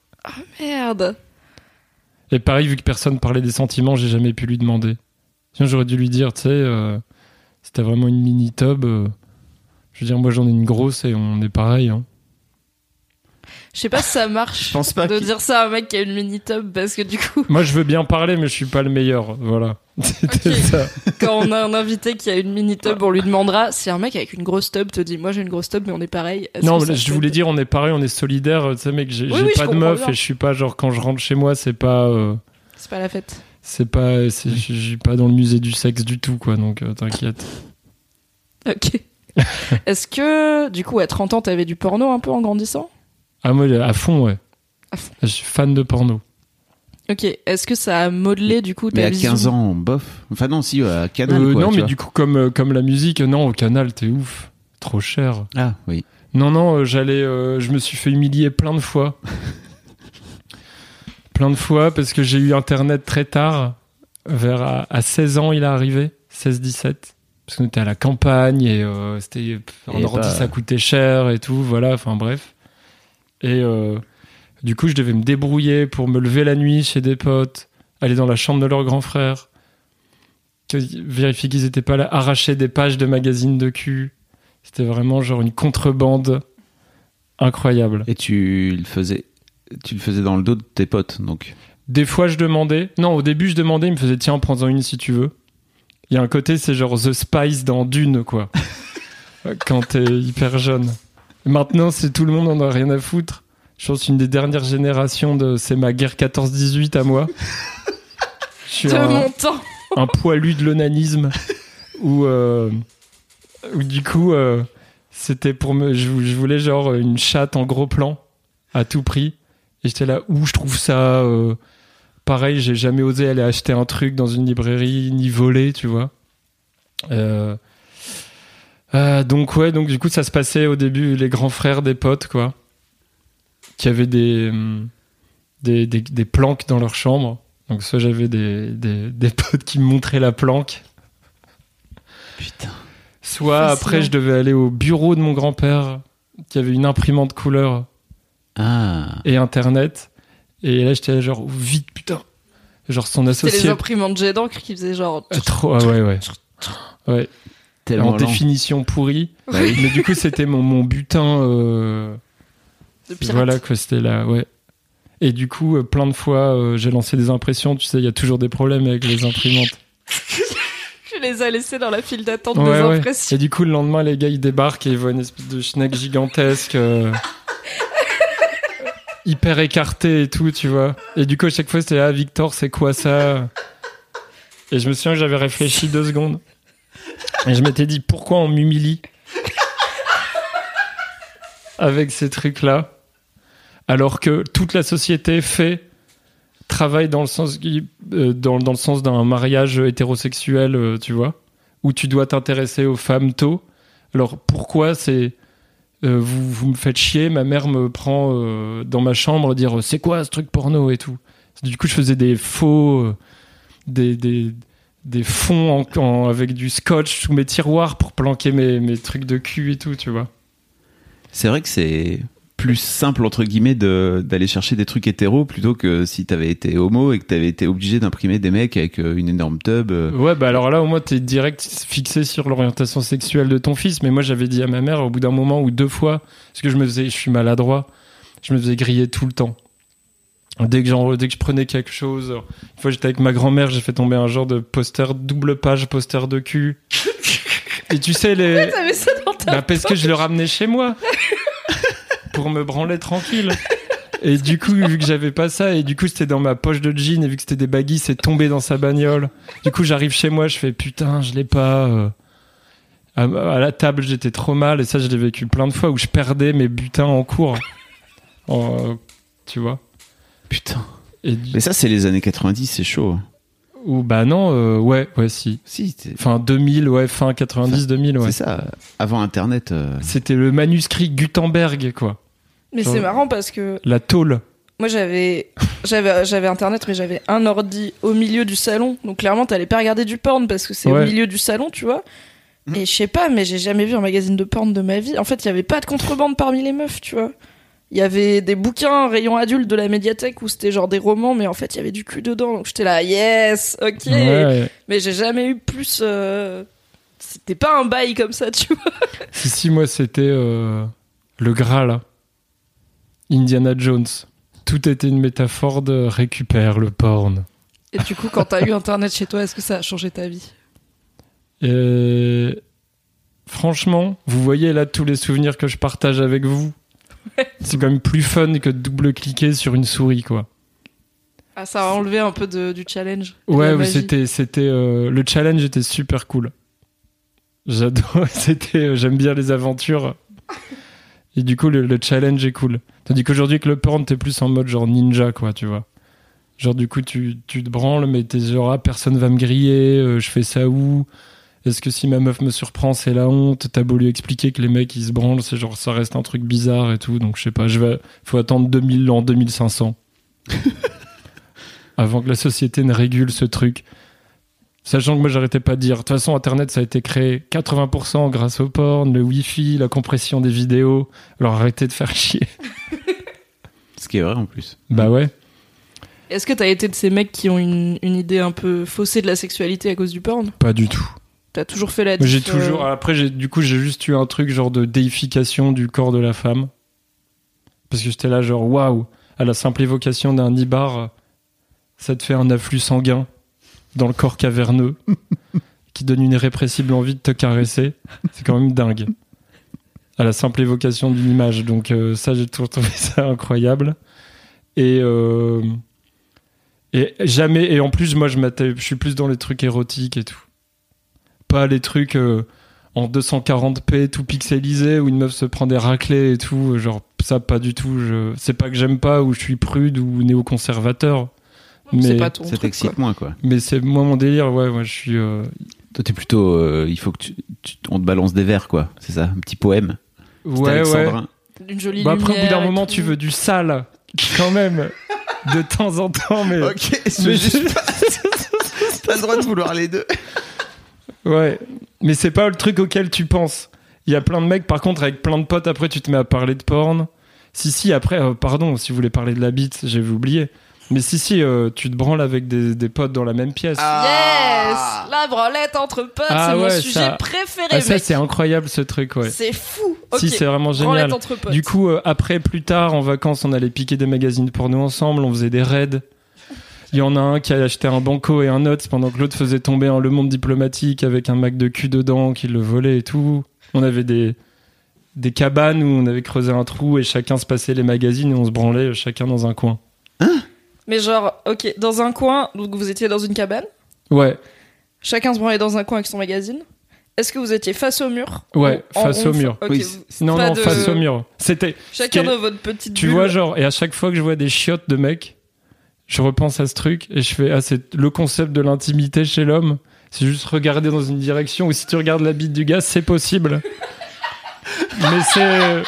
Merde. Et pareil, vu que personne parlait des sentiments, j'ai jamais pu lui demander. Sinon, j'aurais dû lui dire, tu sais, euh, c'était vraiment une mini tub. euh, je veux dire, moi j'en ai une grosse et on est pareil. Hein. Je sais pas si ça marche Je pense pas de dire ça à un mec qui a une mini tub parce que du coup, Moi, je veux bien parler, mais je suis pas le meilleur. Voilà. C'était ça. quand on a un invité qui a une mini tub, on lui demandera si un mec avec une grosse tub te dit moi j'ai une grosse tub mais on est pareil. Non, mais je voulais dire, on est pareil, on est solidaire. Tu sais, mec, j'ai Oui, oui, pas de meuf bien. et je suis pas genre quand je rentre chez moi, c'est pas, euh, c'est pas la fête. C'est pas, c'est- je suis pas dans le musée du sexe du tout, quoi. Donc euh, t'inquiète. Ok. Est-ce que du coup à 30 ans t'avais du porno un peu en grandissant? Ah moi, à fond, ouais. À fond. Je suis fan de porno. Ok. Est-ce que ça a modelé du coup ta Mais à vision? 15 ans, bof. Enfin, non, si, à Canal. Euh, quoi, non, mais vois. du coup, comme euh, comme la musique, non, au canal, t'es ouf, trop cher. Ah, oui. Non, non, j'allais, euh, je me suis fait humilier plein de fois. plein de fois parce que j'ai eu Internet très tard. Vers à, à 16 ans, il est arrivé, 16-17. Parce qu'on était à la campagne et euh, c'était en Et ordi, pas- ça coûtait cher et tout, voilà, enfin bref. Et euh, du coup, je devais me débrouiller pour me lever la nuit chez des potes, aller dans la chambre de leur grand frère, que- vérifier qu'ils étaient pas là, arracher des pages de magazines de cul. C'était vraiment genre une contrebande incroyable. Et tu le faisais, tu le faisais dans le dos de tes potes, donc. Des fois, je demandais. Non, au début, je demandais, il me faisait tiens, prends-en une si tu veux. Il y a un côté, c'est genre The Spice dans Dune, quoi. Quand t'es hyper jeune. Maintenant, c'est tout le monde en a rien à foutre. Je pense une des dernières générations de. C'est ma guerre 14-18 à moi. Je suis De un, mon temps. un poilu de l'onanisme. Où, euh, où du coup, euh, c'était pour me. Je, je voulais genre une chatte en gros plan, à tout prix. Et j'étais là, où je trouve ça. euh, pareil, j'ai jamais osé aller acheter un truc dans une librairie, ni voler, tu vois. Euh, euh, donc, ouais, donc du coup, ça se passait au début, les grands frères des potes, quoi. Qui avaient des, hum, des, des, des planques dans leur chambre. Donc, soit j'avais des, des, des potes qui me montraient la planque. Putain. Soit après, je devais aller au bureau de mon grand-père, qui avait une imprimante couleur Ah. et internet. Et là, j'étais genre, vite, putain. Genre, son C'était les associé. imprimantes jet d'encre qui faisaient genre. Euh, Trop, ah ouais, ouais. Ouais, Tellement en lent. définition pourrie. Bah oui. Mais du coup, c'était mon, mon butin. euh, de pirate. voilà, quoi, c'était là, ouais. Et du coup, euh, plein de fois, euh, j'ai lancé des impressions. Tu sais, il y a toujours des problèmes avec les imprimantes. Tu les as laissés dans la file d'attente Ouais, des ouais. impressions. Et du coup, le lendemain, les gars, ils débarquent et ils voient une espèce de schneck gigantesque. euh, hyper écarté et tout, tu vois. Et du coup, à chaque fois, c'était Ah, Victor, c'est quoi ça? Et je me souviens que j'avais réfléchi deux secondes. Et je m'étais dit Pourquoi on m'humilie avec ces trucs-là? Alors que toute la société fait travaille dans le sens euh, dans, dans le sens d'un mariage hétérosexuel euh, tu vois où tu dois t'intéresser aux femmes tôt alors pourquoi c'est euh, vous, vous me faites chier ma mère me prend euh, dans ma chambre dire c'est quoi ce truc porno et tout. Du coup je faisais des faux euh, des, des, fonds avec du scotch sous mes tiroirs pour planquer mes, mes trucs de cul et tout tu vois. C'est vrai que c'est plus simple entre guillemets de- d'aller chercher des trucs hétéros plutôt que si t'avais été homo et que t'avais été obligé d'imprimer des mecs avec euh, une énorme tub. euh. Ouais, bah alors là, au moins, t'es direct fixé sur l'orientation sexuelle de ton fils. Mais moi, j'avais dit à ma mère, au bout d'un moment ou deux fois, parce que je me faisais, je suis maladroit, je me faisais griller tout le temps. Dès que, j'en- dès que je prenais quelque chose, une fois j'étais avec ma grand-mère, j'ai fait tomber un genre de poster double page, poster de cul. Et tu sais, les. T'avais ça dans ta. Bah parce que je le ramenais chez moi pour me branler tranquille. Et du coup, vu que j'avais pas ça, et du coup c'était dans ma poche de jean, et vu que c'était des baggies, c'est tombé dans sa bagnole. Du coup, j'arrive chez moi, je fais putain, je l'ai pas. euh. À, à la table, j'étais trop mal, et ça, je l'ai vécu plein de fois où je perdais mes butins en cours. En, euh, tu vois. Putain. Et du- Mais ça, c'est les années 90, c'est chaud. ou bah non, euh, ouais, ouais, si. Si, c'est Enfin 2000, ouais, fin 90, 2000, ouais. c'est ça. Avant Internet. euh, C'était le manuscrit Gutenberg, quoi. Mais c'est marrant parce que La tôle. moi j'avais j'avais j'avais internet mais j'avais un ordi au milieu du salon donc clairement t'allais pas regarder du porn parce que c'est Ouais. au milieu du salon tu vois et je sais pas mais j'ai jamais vu un magazine de porn de ma vie en fait il y avait pas de contrebande parmi les meufs tu vois il y avait des bouquins rayon adulte de la médiathèque où c'était genre des romans mais en fait il y avait du cul dedans donc j'étais là yes ok Ouais. mais j'ai jamais eu plus euh, c'était pas un bail comme ça tu vois Si, si, moi, c'était euh, le Graal. là. Indiana Jones. Tout était une métaphore de récupère le porn. et du coup quand t'as eu internet chez toi est-ce que ça a changé ta vie? Et franchement, vous voyez là tous les souvenirs que je partage avec vous. C'est quand même plus fun que de double-cliquer sur une souris, quoi. ah ça a enlevé un peu de, du challenge Ouais, c'était, c'était, euh, le challenge était super cool. J'adore, c'était, euh, j'aime bien les aventures. Et du coup, le, le challenge est cool. Tandis qu'aujourd'hui, que le porn, t'es plus en mode genre ninja, quoi, tu vois. Genre, du coup, tu, tu te branles, mais t'es genre, ah, personne va me griller, euh, je fais ça où? Est-ce que si ma meuf me surprend, c'est la honte? T'as beau lui expliquer que les mecs, ils se branlent, c'est genre, ça reste un truc bizarre et tout. Donc, je sais pas, je vais, faut attendre 2000 ans, 2500. avant que la société ne régule ce truc. Sachant que moi j'arrêtais pas de dire, de toute façon Internet ça a été créé 80% grâce au porn, le wifi, la compression des vidéos, alors arrêtez de faire chier. Ce qui est vrai en plus. bah ouais. Est-ce que t'as été de ces mecs qui ont une, une idée un peu faussée de la sexualité à cause du porn? Pas du tout. T'as toujours fait la J'ai diff, euh, toujours. Après, j'ai- du coup, j'ai juste eu un truc genre de déification du corps de la femme. Parce que j'étais là, genre, waouh, à la simple évocation d'un nibar, ça te fait un afflux sanguin dans le corps caverneux qui donne une irrépressible envie de te caresser. C'est quand même dingue. À la simple évocation d'une image. Donc euh, ça, j'ai toujours trouvé ça incroyable. Et, euh, et jamais... Et en plus, moi, je, suis plus dans les trucs érotiques et tout. Pas les trucs euh, en 240p tout pixelisé où une meuf se prend des raclés et tout. Genre, ça, pas du tout. Je... C'est pas que j'aime pas ou je suis prude ou néoconservateur. C'est Mais, pas ton Ça truc, quoi. t'excite moins, quoi. mais c'est moi mon délire. Ouais, moi, je suis... euh, Toi, t'es plutôt. euh, il faut que tu, tu- on te balance des vers, quoi. C'est ça, un petit poème. Ouais, ouais. Une jolie Bah après, au bout d'un moment, tout. tu veux du sale, quand même, de temps en temps, mais. Ok, mais- T'as le droit de vouloir les deux. ouais, mais c'est pas le truc auquel tu penses. Il y a plein de mecs, par contre, avec plein de potes, après, tu te mets à parler de porn. Si, si, après, euh, pardon, si vous voulez parler de la bite, j'avais oublié. Mais si, si, euh, tu te branles avec des, des potes dans la même pièce. Yes La branlette entre potes, Ah c'est mon ouais, sujet ça- préféré, Ah, ça, c'est incroyable, ce truc, ouais. C'est fou. Si, c'est vraiment Branlette génial. entre potes. Du coup, euh, après, plus tard, en vacances, on allait piquer des magazines porno ensemble, on faisait des raids. Il y en a un qui a acheté un banco et un notes pendant que l'autre faisait tomber un Le Monde diplomatique avec un Mac de cul dedans qui le volait et tout. On avait des, des cabanes où on avait creusé un trou et chacun se passait les magazines et on se branlait chacun dans un coin. Mais genre, ok, dans un coin, donc vous étiez dans une cabane, Ouais, chacun se branlait dans un coin avec son magazine. Est-ce que vous étiez face au mur ouais, face au mur. Oui, Non, non, de- face au mur. C'était. Chacun dans votre petite Tu bulle. vois, genre, et à chaque fois que je vois des chiottes de mecs, je repense à ce truc et je fais, ah, c'est le concept de l'intimité chez l'homme. C'est juste regarder dans une direction ou si tu regardes la bite du gars, c'est possible. mais c'est.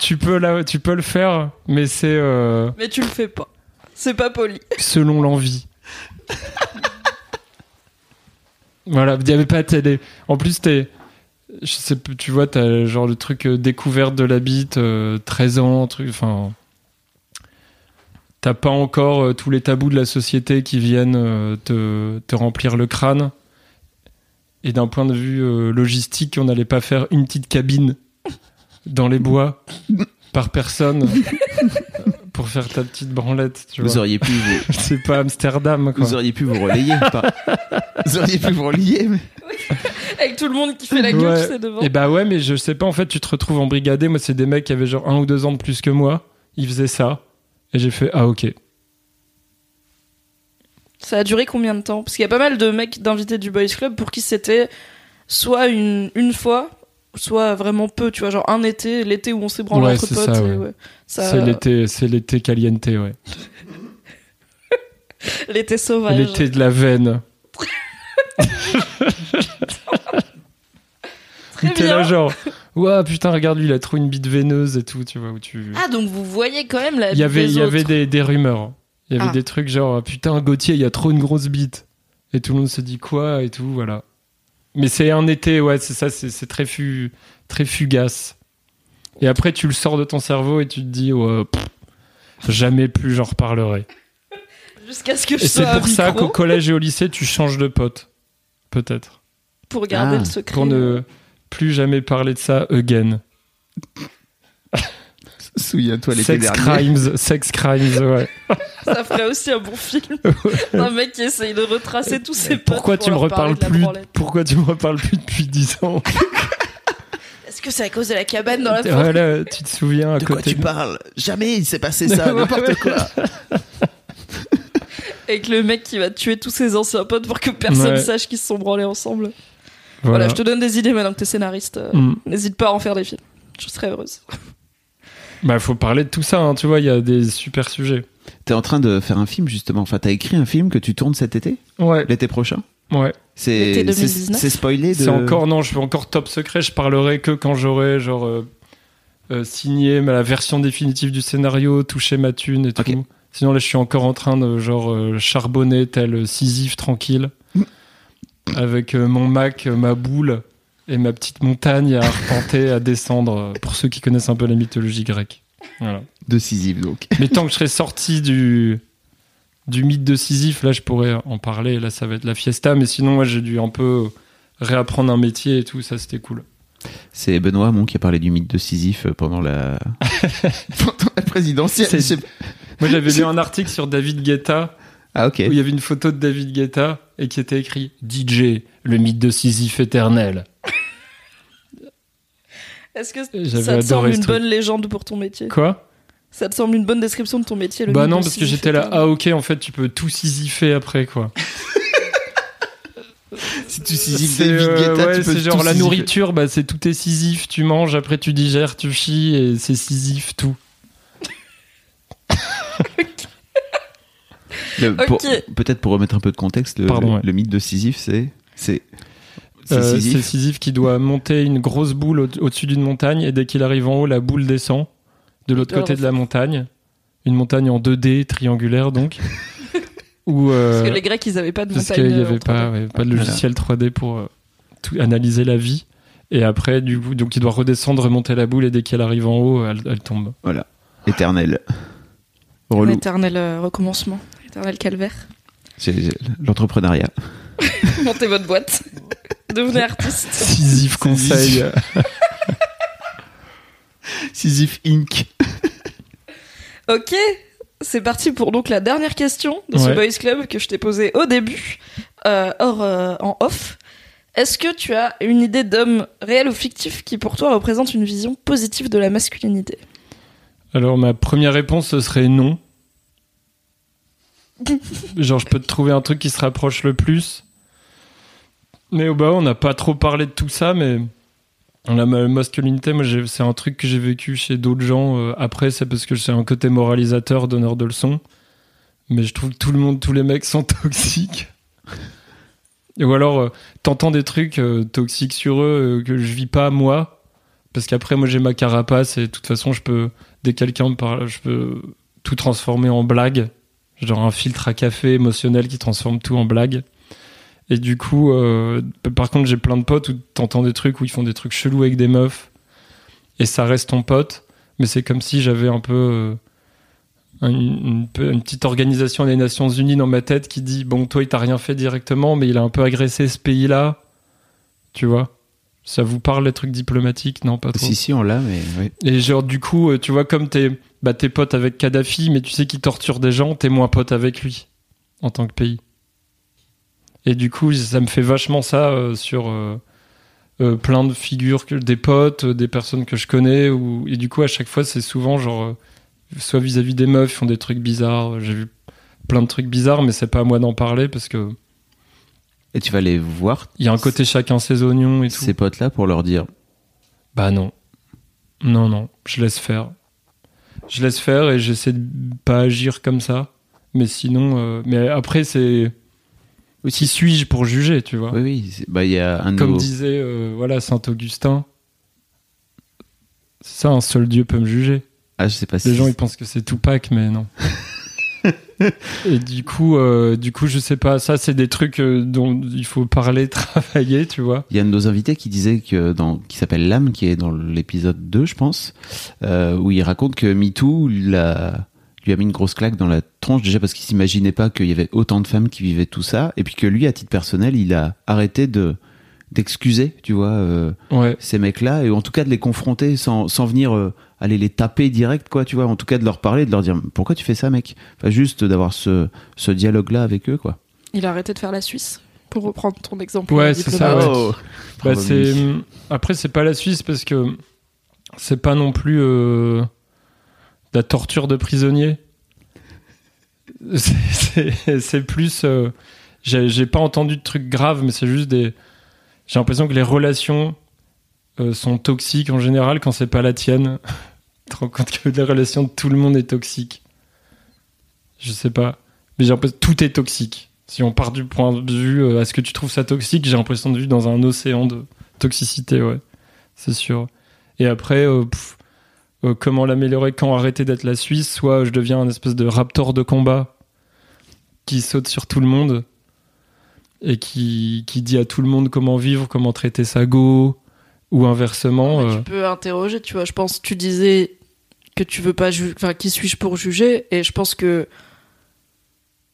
Tu peux, là, tu peux le faire, mais c'est euh, Mais tu le fais pas. C'est pas poli. selon l'envie. voilà, il n'y avait pas de télé. En plus, t'es. Tu vois, t'as genre le truc euh, découverte de la bite, euh, 13 ans, truc. Enfin. T'as pas encore euh, tous les tabous de la société qui viennent euh, te, te remplir le crâne. Et d'un point de vue logistique, on n'allait pas faire une petite cabine dans les bois par personne pour faire ta petite branlette. Tu vois. Vous auriez pu vous, C'est pas Amsterdam, quoi. vous auriez pu vous relayer. Vous auriez pu vous relayer. mais- Avec tout le monde qui fait la gueule, Ouais. tu sais, devant. Et bah ouais, mais je sais pas, en fait, tu te retrouves en brigadé. Moi, c'est des mecs qui avaient genre un ou deux ans de plus que moi. Ils faisaient ça. Et j'ai fait, ah ok. Ça a duré combien de temps? Parce qu'il y a pas mal de mecs d'invités du Boys Club pour qui c'était soit une, une fois, soit vraiment peu, tu vois, genre un été, l'été où on s'est branlé Ouais, entre c'est potes. ouais. ouais. C'est l'été, c'est l'été caliente, ouais. l'été sauvage. L'été de la veine. T'es là genre, ouais, putain, regarde lui, il a trop une bite veineuse et tout, tu vois, où tu... Ah, donc vous voyez quand même la il y avait, il y avait des, des rumeurs. Il y avait Ah. des trucs genre, putain, Gauthier, il y a trop une grosse bite. Et tout le monde se dit quoi et tout, voilà. Mais c'est un été, ouais, c'est ça, c'est c'est très, fu, très fugace. Et après, tu le sors de ton cerveau et tu te dis, ouais, pff, jamais plus j'en reparlerai. Jusqu'à ce que je Et c'est pour ça micro qu'au collège et au lycée, tu changes de pote. Peut-être. pour garder Ah, le secret. Pour ne plus jamais parler de ça again. Souviens-toi l'été Sex dernier. crimes, sex crimes, ouais. Ça ferait aussi un bon film. Un mec qui essaye de retracer tous ses potes. Pourquoi pour tu me reparles de plus. Pourquoi tu me reparles plus depuis 10 ans Est-ce que c'est à cause de la cabane dans la forêt Voilà, tu te souviens à De quoi côté tu parles Jamais il s'est passé ça, n'importe ouais. quoi. Avec le mec qui va tuer tous ses anciens potes pour que personne Ouais. sache qu'ils se sont branlés ensemble. Voilà. Voilà, je te donne des idées maintenant que t'es scénariste. euh, Mm. N'hésite pas à en faire des films. Je serais heureuse. Bah, faut parler de tout ça, hein, tu vois, il y a des super sujets. T'es en train de faire un film justement. Enfin, t'as écrit un film que tu tournes cet été, Ouais, l'été prochain. ouais. L'été C'est 2019. c'est c'est spoilé de. C'est encore, non, je suis encore top secret, je parlerai que quand j'aurai, genre, euh, euh, signé ma- la version définitive du scénario, touché ma thune et tout. Ok. Sinon, là, je suis encore en train de, genre, euh, charbonner tel Sisyphe tranquille. avec euh, mon Mac, euh, ma boule et ma petite montagne à arpenter, à descendre, euh, pour ceux qui connaissent un peu la mythologie grecque. Voilà. de Sisyphe donc. Mais tant que je serai sorti du, du mythe de Sisyphe, là, je pourrais en parler. Là, ça va être la fiesta. Mais sinon, moi, j'ai dû un peu réapprendre un métier et tout. Ça, c'était cool. C'est Benoît Hamon qui a parlé du mythe de Sisyphe pendant la pendant la présidentielle. Moi, j'avais lu un article sur David Guetta Ah, ok. où il y avait une photo de David Guetta et qui était écrit DJ, le mythe de Sisyphe éternel. Est-ce que ça te semble une truc. bonne légende pour ton métier Quoi? Ça te semble une bonne description de ton métier le Bah non, parce que j'étais là, ah ok, en fait, tu peux tout Sisypher après, quoi. Si tu sisyphes C'est David euh, Guetta, ouais, tu peux c'est genre la nourriture, bah c'est tout est Sisyphe, tu manges, après tu digères, tu chies, et c'est Sisyphe tout. Le- pour- Ok. Peut-être pour remettre un peu de contexte, le, Pardon, le- ouais. le mythe de Sisyphe, c'est. C'est Euh, c'est Sisyphe. Sisyphe qui doit monter une grosse boule au- au-dessus d'une montagne, et dès qu'il arrive en haut, la boule descend de l'autre côté de la montagne. Une montagne en 2D, triangulaire donc. Où, euh, Parce que les Grecs, ils avaient pas de parce montagne. qu'il n'y euh, avait pas, 3D. ouais, pas de logiciel 3D pour euh, tout, analyser la vie. Et après, du coup, donc il doit redescendre, remonter la boule, et dès qu'elle arrive en haut, elle, elle tombe. Voilà. Éternel. Un Relou. éternel euh, recommencement, éternel calvaire. C'est c'est l'entrepreneuriat. Montez votre boîte. Devenez artiste. Sisyphe conseil. Sisyphe Inc. Ok, c'est parti pour donc la dernière question de ce Ouais. Boys Club que je t'ai posée au début, euh, hors, euh, en off. Est-ce que tu as une idée d'homme réel ou fictif qui pour toi représente une vision positive de la masculinité? Alors ma première réponse ce serait non. Genre je peux te trouver un truc qui se rapproche le plus. Mais on n'a pas trop parlé de tout ça, mais la ma- masculinité, moi c'est un truc que j'ai vécu chez d'autres gens. euh, après c'est parce que c'est un côté moralisateur, donneur de leçons. Mais je trouve que tout le monde, tous les mecs sont toxiques. Ou alors euh, t'entends des trucs euh, toxiques sur eux que je vis pas moi. Parce qu'après moi j'ai ma carapace et de toute façon je peux dès que quelqu'un me parle, je peux tout transformer en blague. Genre un filtre à café émotionnel qui transforme tout en blague. Et du coup, euh, par contre, j'ai plein de potes où t'entends des trucs où ils font des trucs chelous avec des meufs. Et ça reste ton pote. Mais c'est comme si j'avais un peu euh, une, une peu- une petite organisation des Nations Unies dans ma tête qui dit Bon, toi, il t'a rien fait directement, mais il a un peu agressé ce pays-là. Tu vois? Ça vous parle les trucs diplomatiques? Non, pas trop. Si, si, on l'a, mais. oui. Et genre, du coup, euh, tu vois, comme t'es bah, t'es pote avec Kadhafi, mais tu sais qu'il torture des gens, t'es moins pote avec lui, en tant que pays. Et du coup, ça me fait vachement ça euh, sur euh, euh, plein de figures, que, des potes, des personnes que je connais. Ou, et du coup, à chaque fois, c'est souvent genre, soit vis-à-vis des meufs, ils font des trucs bizarres. J'ai vu plein de trucs bizarres, mais c'est pas à moi d'en parler parce que Et tu vas les voir, il y a un côté chacun ses oignons et tout. ces potes-là, pour leur dire Bah non. Non, non, je laisse faire. Je laisse faire et j'essaie de pas agir comme ça. Mais sinon, euh, mais après, c'est. Qui suis-je pour juger, tu vois Oui, oui. Bah, y a un Comme disait euh, voilà, saint Augustin. C'est ça, un seul Dieu peut me juger. Ah, je sais pas si. Les gens, ils pensent que c'est Tupac, mais non. et du coup, euh, du coup, je sais pas. Ça, c'est des trucs euh, dont il faut parler, travailler, tu vois. Il y a un de nos invités qui disait que dans, qui s'appelle Lame, qui est dans l'épisode 2, je pense, euh, où il raconte que MeToo l'a- lui a mis une grosse claque dans la tronche, déjà parce qu'il s'imaginait pas qu'il y avait autant de femmes qui vivaient tout ça, et puis que lui, à titre personnel, il a arrêté de d'excuser, tu vois, euh, Ouais. ces mecs-là, et en tout cas de les confronter sans, sans venir euh, aller les taper direct, quoi, tu vois, en tout cas de leur parler, de leur dire pourquoi tu fais ça, mec? Enfin, juste d'avoir ce, ce dialogue-là avec eux, quoi. Il a arrêté de faire la Suisse, pour reprendre ton exemple. Ouais, c'est ça, ouais. Oh. Bah, c'est après c'est pas la Suisse parce que c'est pas non plus euh, la torture de prisonniers. C'est- plus euh, j'ai pas entendu de trucs graves mais c'est juste des j'ai l'impression que les relations euh, sont toxiques en général quand c'est pas la tienne. tu te rends compte que les relations de tout le monde est toxique. Je sais pas, mais j'ai l'impression que tout est toxique. Si on part du point de vue, euh, est-ce que tu trouves ça toxique J'ai l'impression de vivre dans un océan de toxicité, ouais, c'est sûr. Et après, euh, euh, comment l'améliorer Quand arrêter d'être la Suisse Soit je deviens un espèce de raptor de combat qui saute sur tout le monde et qui, qui dit à tout le monde comment vivre, comment traiter sa go, ou inversement. Euh, Tu peux interroger, tu vois. Je pense, tu disais que tu veux pas juger, enfin, qui suis-je pour juger Et je pense que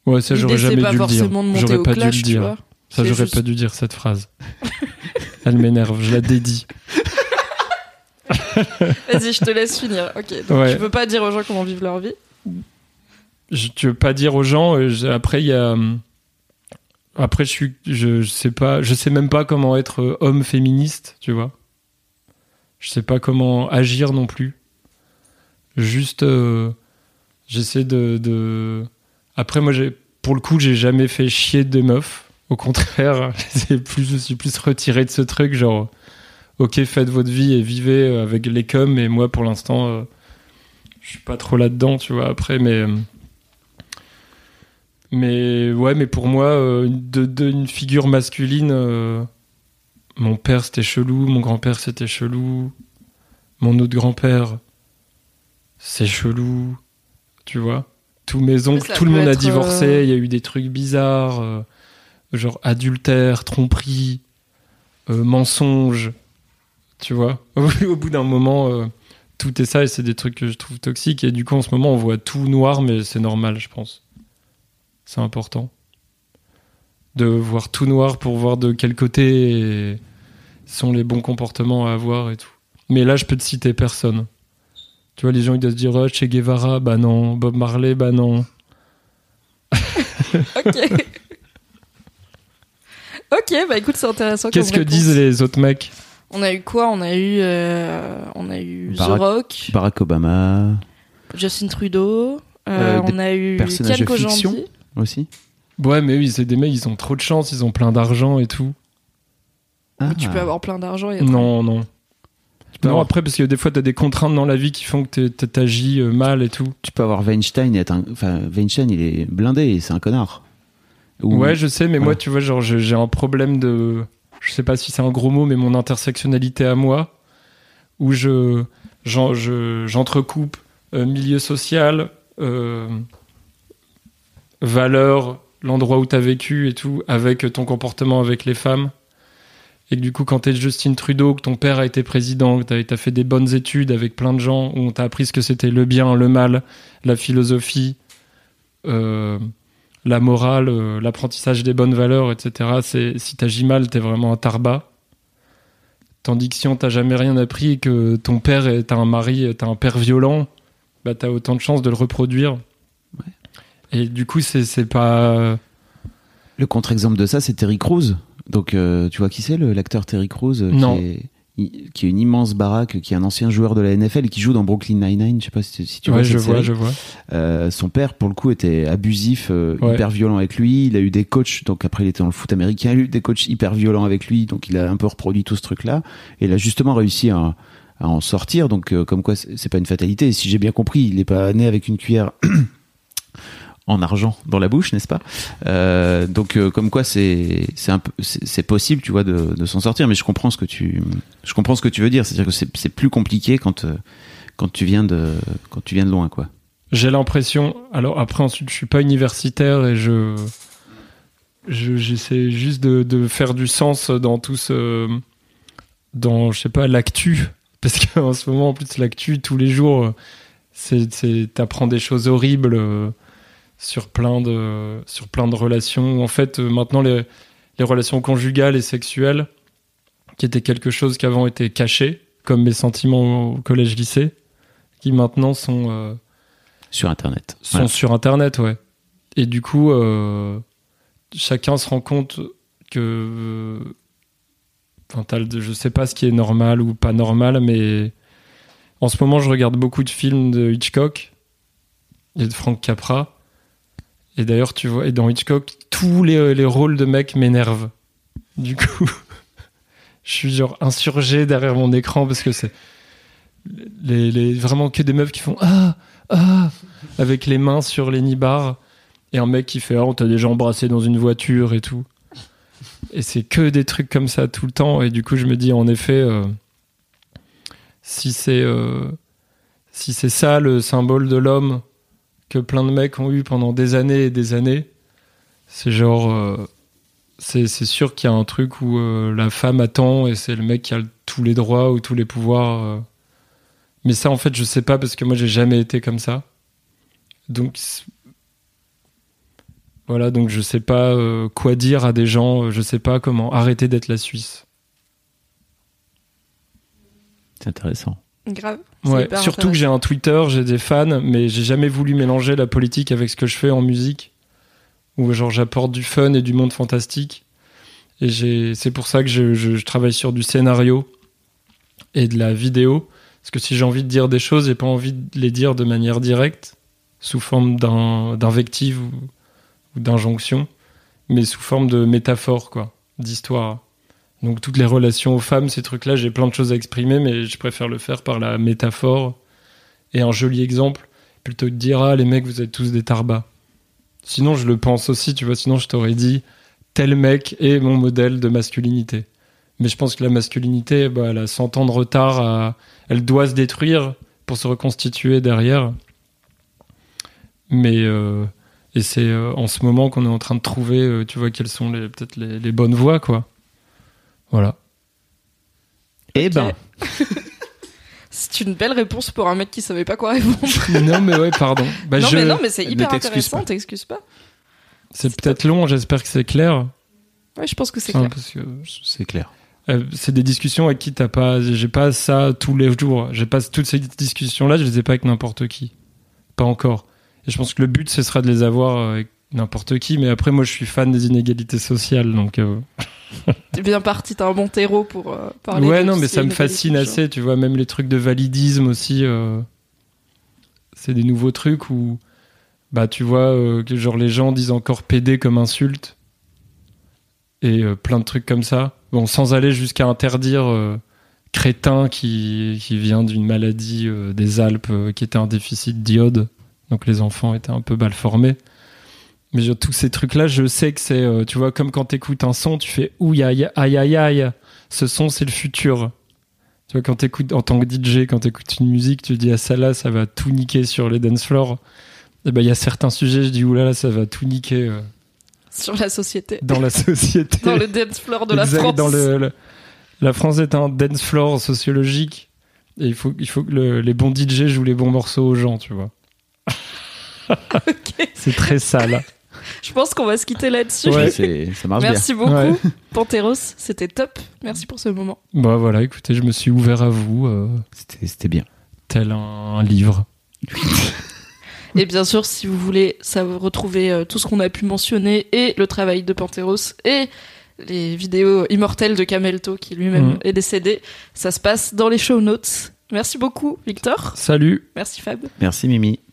ouais, ça j'aurais jamais pas dû le dire. J'aurais au pas dû le dire. Ça j'aurais juste- pas dû dire cette phrase. Elle m'énerve, je la dédie. Vas-y, je te laisse finir. Ok. Donc Ouais. tu veux pas dire aux gens comment vivre leur vie? Je, tu veux pas dire aux gens. euh, après, il y a. hum, Après, je suis, je, je sais pas, je sais même pas comment être euh, homme féministe, tu vois. Je sais pas comment agir non plus. Juste, euh, j'essaie de, de. Après, moi, j'ai, pour le coup, j'ai jamais fait chier des meufs. Au contraire, plus, je suis plus retiré de ce truc, genre, ok, faites votre vie et vivez euh, avec les cums. Et moi, pour l'instant, euh, je suis pas trop là-dedans, tu vois. Après, mais. euh, mais ouais, mais pour moi, euh, de, de- une figure masculine, euh, mon père c'était chelou, mon grand-père c'était chelou, mon autre grand-père c'est chelou, tu vois. Tous mes oncles, tout le monde a divorcé, euh, il y a eu des trucs bizarres, genre adultère, tromperie, mensonge, tu vois. Au bout d'un moment, euh, tout est ça et c'est des trucs que je trouve toxiques et du coup en ce moment on voit tout noir, mais c'est normal, je pense. C'est important de voir tout noir pour voir de quel côté sont les bons comportements à avoir et tout. Mais là, je peux te citer personne. Tu vois, les gens ils doivent se dire oh, Che Guevara, bah non, Bob Marley, bah non. Ok. ok, bah écoute, c'est intéressant. Qu'est-ce que réponse. disent les autres mecs? On a eu quoi? On a eu, euh, on a eu Barack- The Rock, Barack Obama Justin Trudeau. euh, Euh, on a eu personnages de fiction Kojandi. aussi. Ouais, mais oui, c'est des mecs, ils ont trop de chance, ils ont plein d'argent et tout. Ah. Tu peux avoir plein d'argent. et Non, non. peux Non, avoir- après, parce que des fois, t'as des contraintes dans la vie qui font que t'agis euh, mal et tout. Tu peux avoir Weinstein et être un. Enfin, Weinstein, il est blindé et c'est un connard. Ou- Ouais, je sais, mais Voilà. moi, tu vois, genre, j'ai un problème de. Je sais pas si c'est un gros mot, mais mon intersectionnalité à moi, où je j'en- je- j'entrecoupe euh, milieu social, euh, valeur, l'endroit où t'as vécu et tout, avec ton comportement avec les femmes. Et du coup, quand t'es Justin Trudeau, que ton père a été président, que t'as t'as fait des bonnes études avec plein de gens, où on t'a appris ce que c'était le bien, le mal, la philosophie, euh, la morale, euh, l'apprentissage des bonnes valeurs, etc. C'est si t'agis mal, t'es vraiment un tarbat. Tandis que si on t'a jamais rien appris et que ton père est t'as un mari, t'as un père violent, bah t'as autant de chances de le reproduire. Et du coup, c'est c'est pas. Le contre-exemple de ça, c'est Terry Crews. Donc, euh, tu vois qui c'est, le- l'acteur Terry Crews euh, Non. Qui est, i- qui est une immense baraque, qui est un ancien joueur de la NFL et qui joue dans Brooklyn Nine-Nine. Je sais pas si, si tu vois cette je vois, série. je vois. Euh, son père, pour le coup, était abusif, euh, Ouais. hyper violent avec lui. Il a eu des coachs, donc après il était dans le foot américain, il a eu des coachs hyper violents avec lui, donc il a un peu reproduit tout ce truc-là. Et il a justement réussi à, à en sortir, donc euh, comme quoi c'est c'est pas une fatalité. Et si j'ai bien compris, il n'est pas né avec une cuillère en argent dans la bouche, n'est-ce pas? Euh, Donc euh, comme quoi c'est possible, tu vois, de, de s'en sortir. Mais je comprends ce que tu je comprends ce que tu veux dire. C'est-à-dire que c'est plus compliqué quand euh, quand tu viens de quand tu viens de loin, quoi. J'ai l'impression. Alors après, ensuite, je suis pas universitaire et je. je- J'essaie juste de, de faire du sens dans tout ce. Dans, je sais pas, l'actu. Parce qu'en ce moment, en plus, l'actu, tous les jours, c'est, t'apprends des choses horribles sur plein de, sur plein de relations. En fait, euh, maintenant, les, les relations conjugales et sexuelles, qui étaient quelque chose qui avant était caché, comme mes sentiments au collège-lycée, qui maintenant sont. euh, Sur Internet. sont Voilà. sur Internet, ouais. Et du coup, euh, chacun se rend compte que. euh, Enfin, le- je sais pas ce qui est normal ou pas normal, mais en ce moment, je regarde beaucoup de films de Hitchcock et de Frank Capra. Et d'ailleurs, tu vois, et dans Hitchcock, tous les, les rôles de mecs m'énervent. Du coup, je suis genre insurgé derrière mon écran parce que c'est les- vraiment que des meufs qui font ah ah avec les mains sur les nibards. Et un mec qui fait ah on t'a déjà embrassé dans une voiture et tout. Et c'est que des trucs comme ça tout le temps. Et du coup je me dis en effet euh, si c'est euh, si c'est ça le symbole de l'homme que plein de mecs ont eu pendant des années et des années c'est genre euh, c'est sûr qu'il y a un truc où euh, la femme attend et c'est le mec qui a tous les droits ou tous les pouvoirs euh. mais ça en fait je sais pas parce que moi j'ai jamais été comme ça donc voilà, donc je sais pas quoi dire à des gens, je sais pas comment arrêter d'être la Suisse. C'est intéressant. Grave. Ouais, surtout que j'ai un Twitter, j'ai des fans, mais j'ai jamais voulu mélanger la politique avec ce que je fais en musique. Où genre j'apporte du fun et du monde fantastique. Et c'est pour ça que je, je- je travaille sur du scénario et de la vidéo. Parce que si j'ai envie de dire des choses, j'ai pas envie de les dire de manière directe, sous forme d'un, d'invective ou, ou d'injonction, mais sous forme de métaphore, quoi, d'histoire. Donc toutes les relations aux femmes, ces trucs-là, j'ai plein de choses à exprimer, mais je préfère le faire par la métaphore et un joli exemple, plutôt que de dire ah les mecs vous êtes tous des tarbas. Sinon je le pense aussi, tu vois. Sinon je t'aurais dit tel mec est mon modèle de masculinité. Mais je pense que la masculinité, bah, elle a 100 ans de retard, elle doit se détruire pour se reconstituer derrière. Mais euh, et c'est euh, en ce moment qu'on est en train de trouver, euh, tu vois, quelles sont peut-être les, les bonnes voies, quoi. Voilà. Eh ben, C'est une belle réponse pour un mec qui savait pas quoi répondre. non mais ouais, pardon. Bah, non, je- mais non, mais c'est hyper intéressant, pas. t'excuses pas. C'est peut-être long, j'espère que c'est clair. Ouais, je pense que c'est Enfin, clair. parce que c'est clair. euh, c'est des discussions avec qui t'as pas. J'ai pas ça tous les jours. J'ai pas toutes ces discussions-là, je les ai pas avec n'importe qui. Pas encore. Et je pense que le but, ce sera de les avoir avec n'importe qui. Mais après, moi, je suis fan des inégalités sociales, donc. euh, T'es bien parti, t'as un bon terreau pour euh, parler ouais, de non, mais ça me fascine assez. Tu vois, même les trucs de validisme aussi. euh, C'est des nouveaux trucs où, bah, tu vois, euh, que genre les gens disent encore PD comme insulte et euh, plein de trucs comme ça. Bon, sans aller jusqu'à interdire crétin qui, qui vient d'une maladie des Alpes qui était un déficit d'iode. Donc les enfants étaient un peu mal formés. Mais tous ces trucs-là, je sais que c'est, euh, tu vois, comme quand t'écoutes un son, tu fais ouïe aïe aïe aïe aïe. Ce son, c'est le futur. Tu vois, quand t'écoutes, en tant que DJ, quand t'écoutes une musique, tu dis, ah, ça là, ça va tout niquer sur les dance floors. Et ben, il y a certains sujets, je dis, oulala, ça va tout niquer euh, Sur la société. dans la société. Dans le dance floor de la France. dans le- le- la France est un dance floor sociologique. Et il faut, il faut que le- les bons DJ jouent les bons morceaux aux gens, tu vois. Ok. C'est très sale. Je pense qu'on va se quitter là-dessus. Ouais. C'est- ça marche Merci beaucoup, Ouais. Panteros. C'était top. Merci pour ce moment. Bah voilà, écoutez, je me suis ouvert à vous, euh, bien. C'était c'était bien. tel un, un livre. Et bien sûr, si vous voulez ça, vous retrouver euh, tout ce qu'on a pu mentionner et le travail de Panteros et les vidéos immortelles de Camelto qui lui-même Mhm. est décédé, ça se passe dans les show notes. Merci beaucoup, Victor. Salut Merci, Fab. Merci Mimi.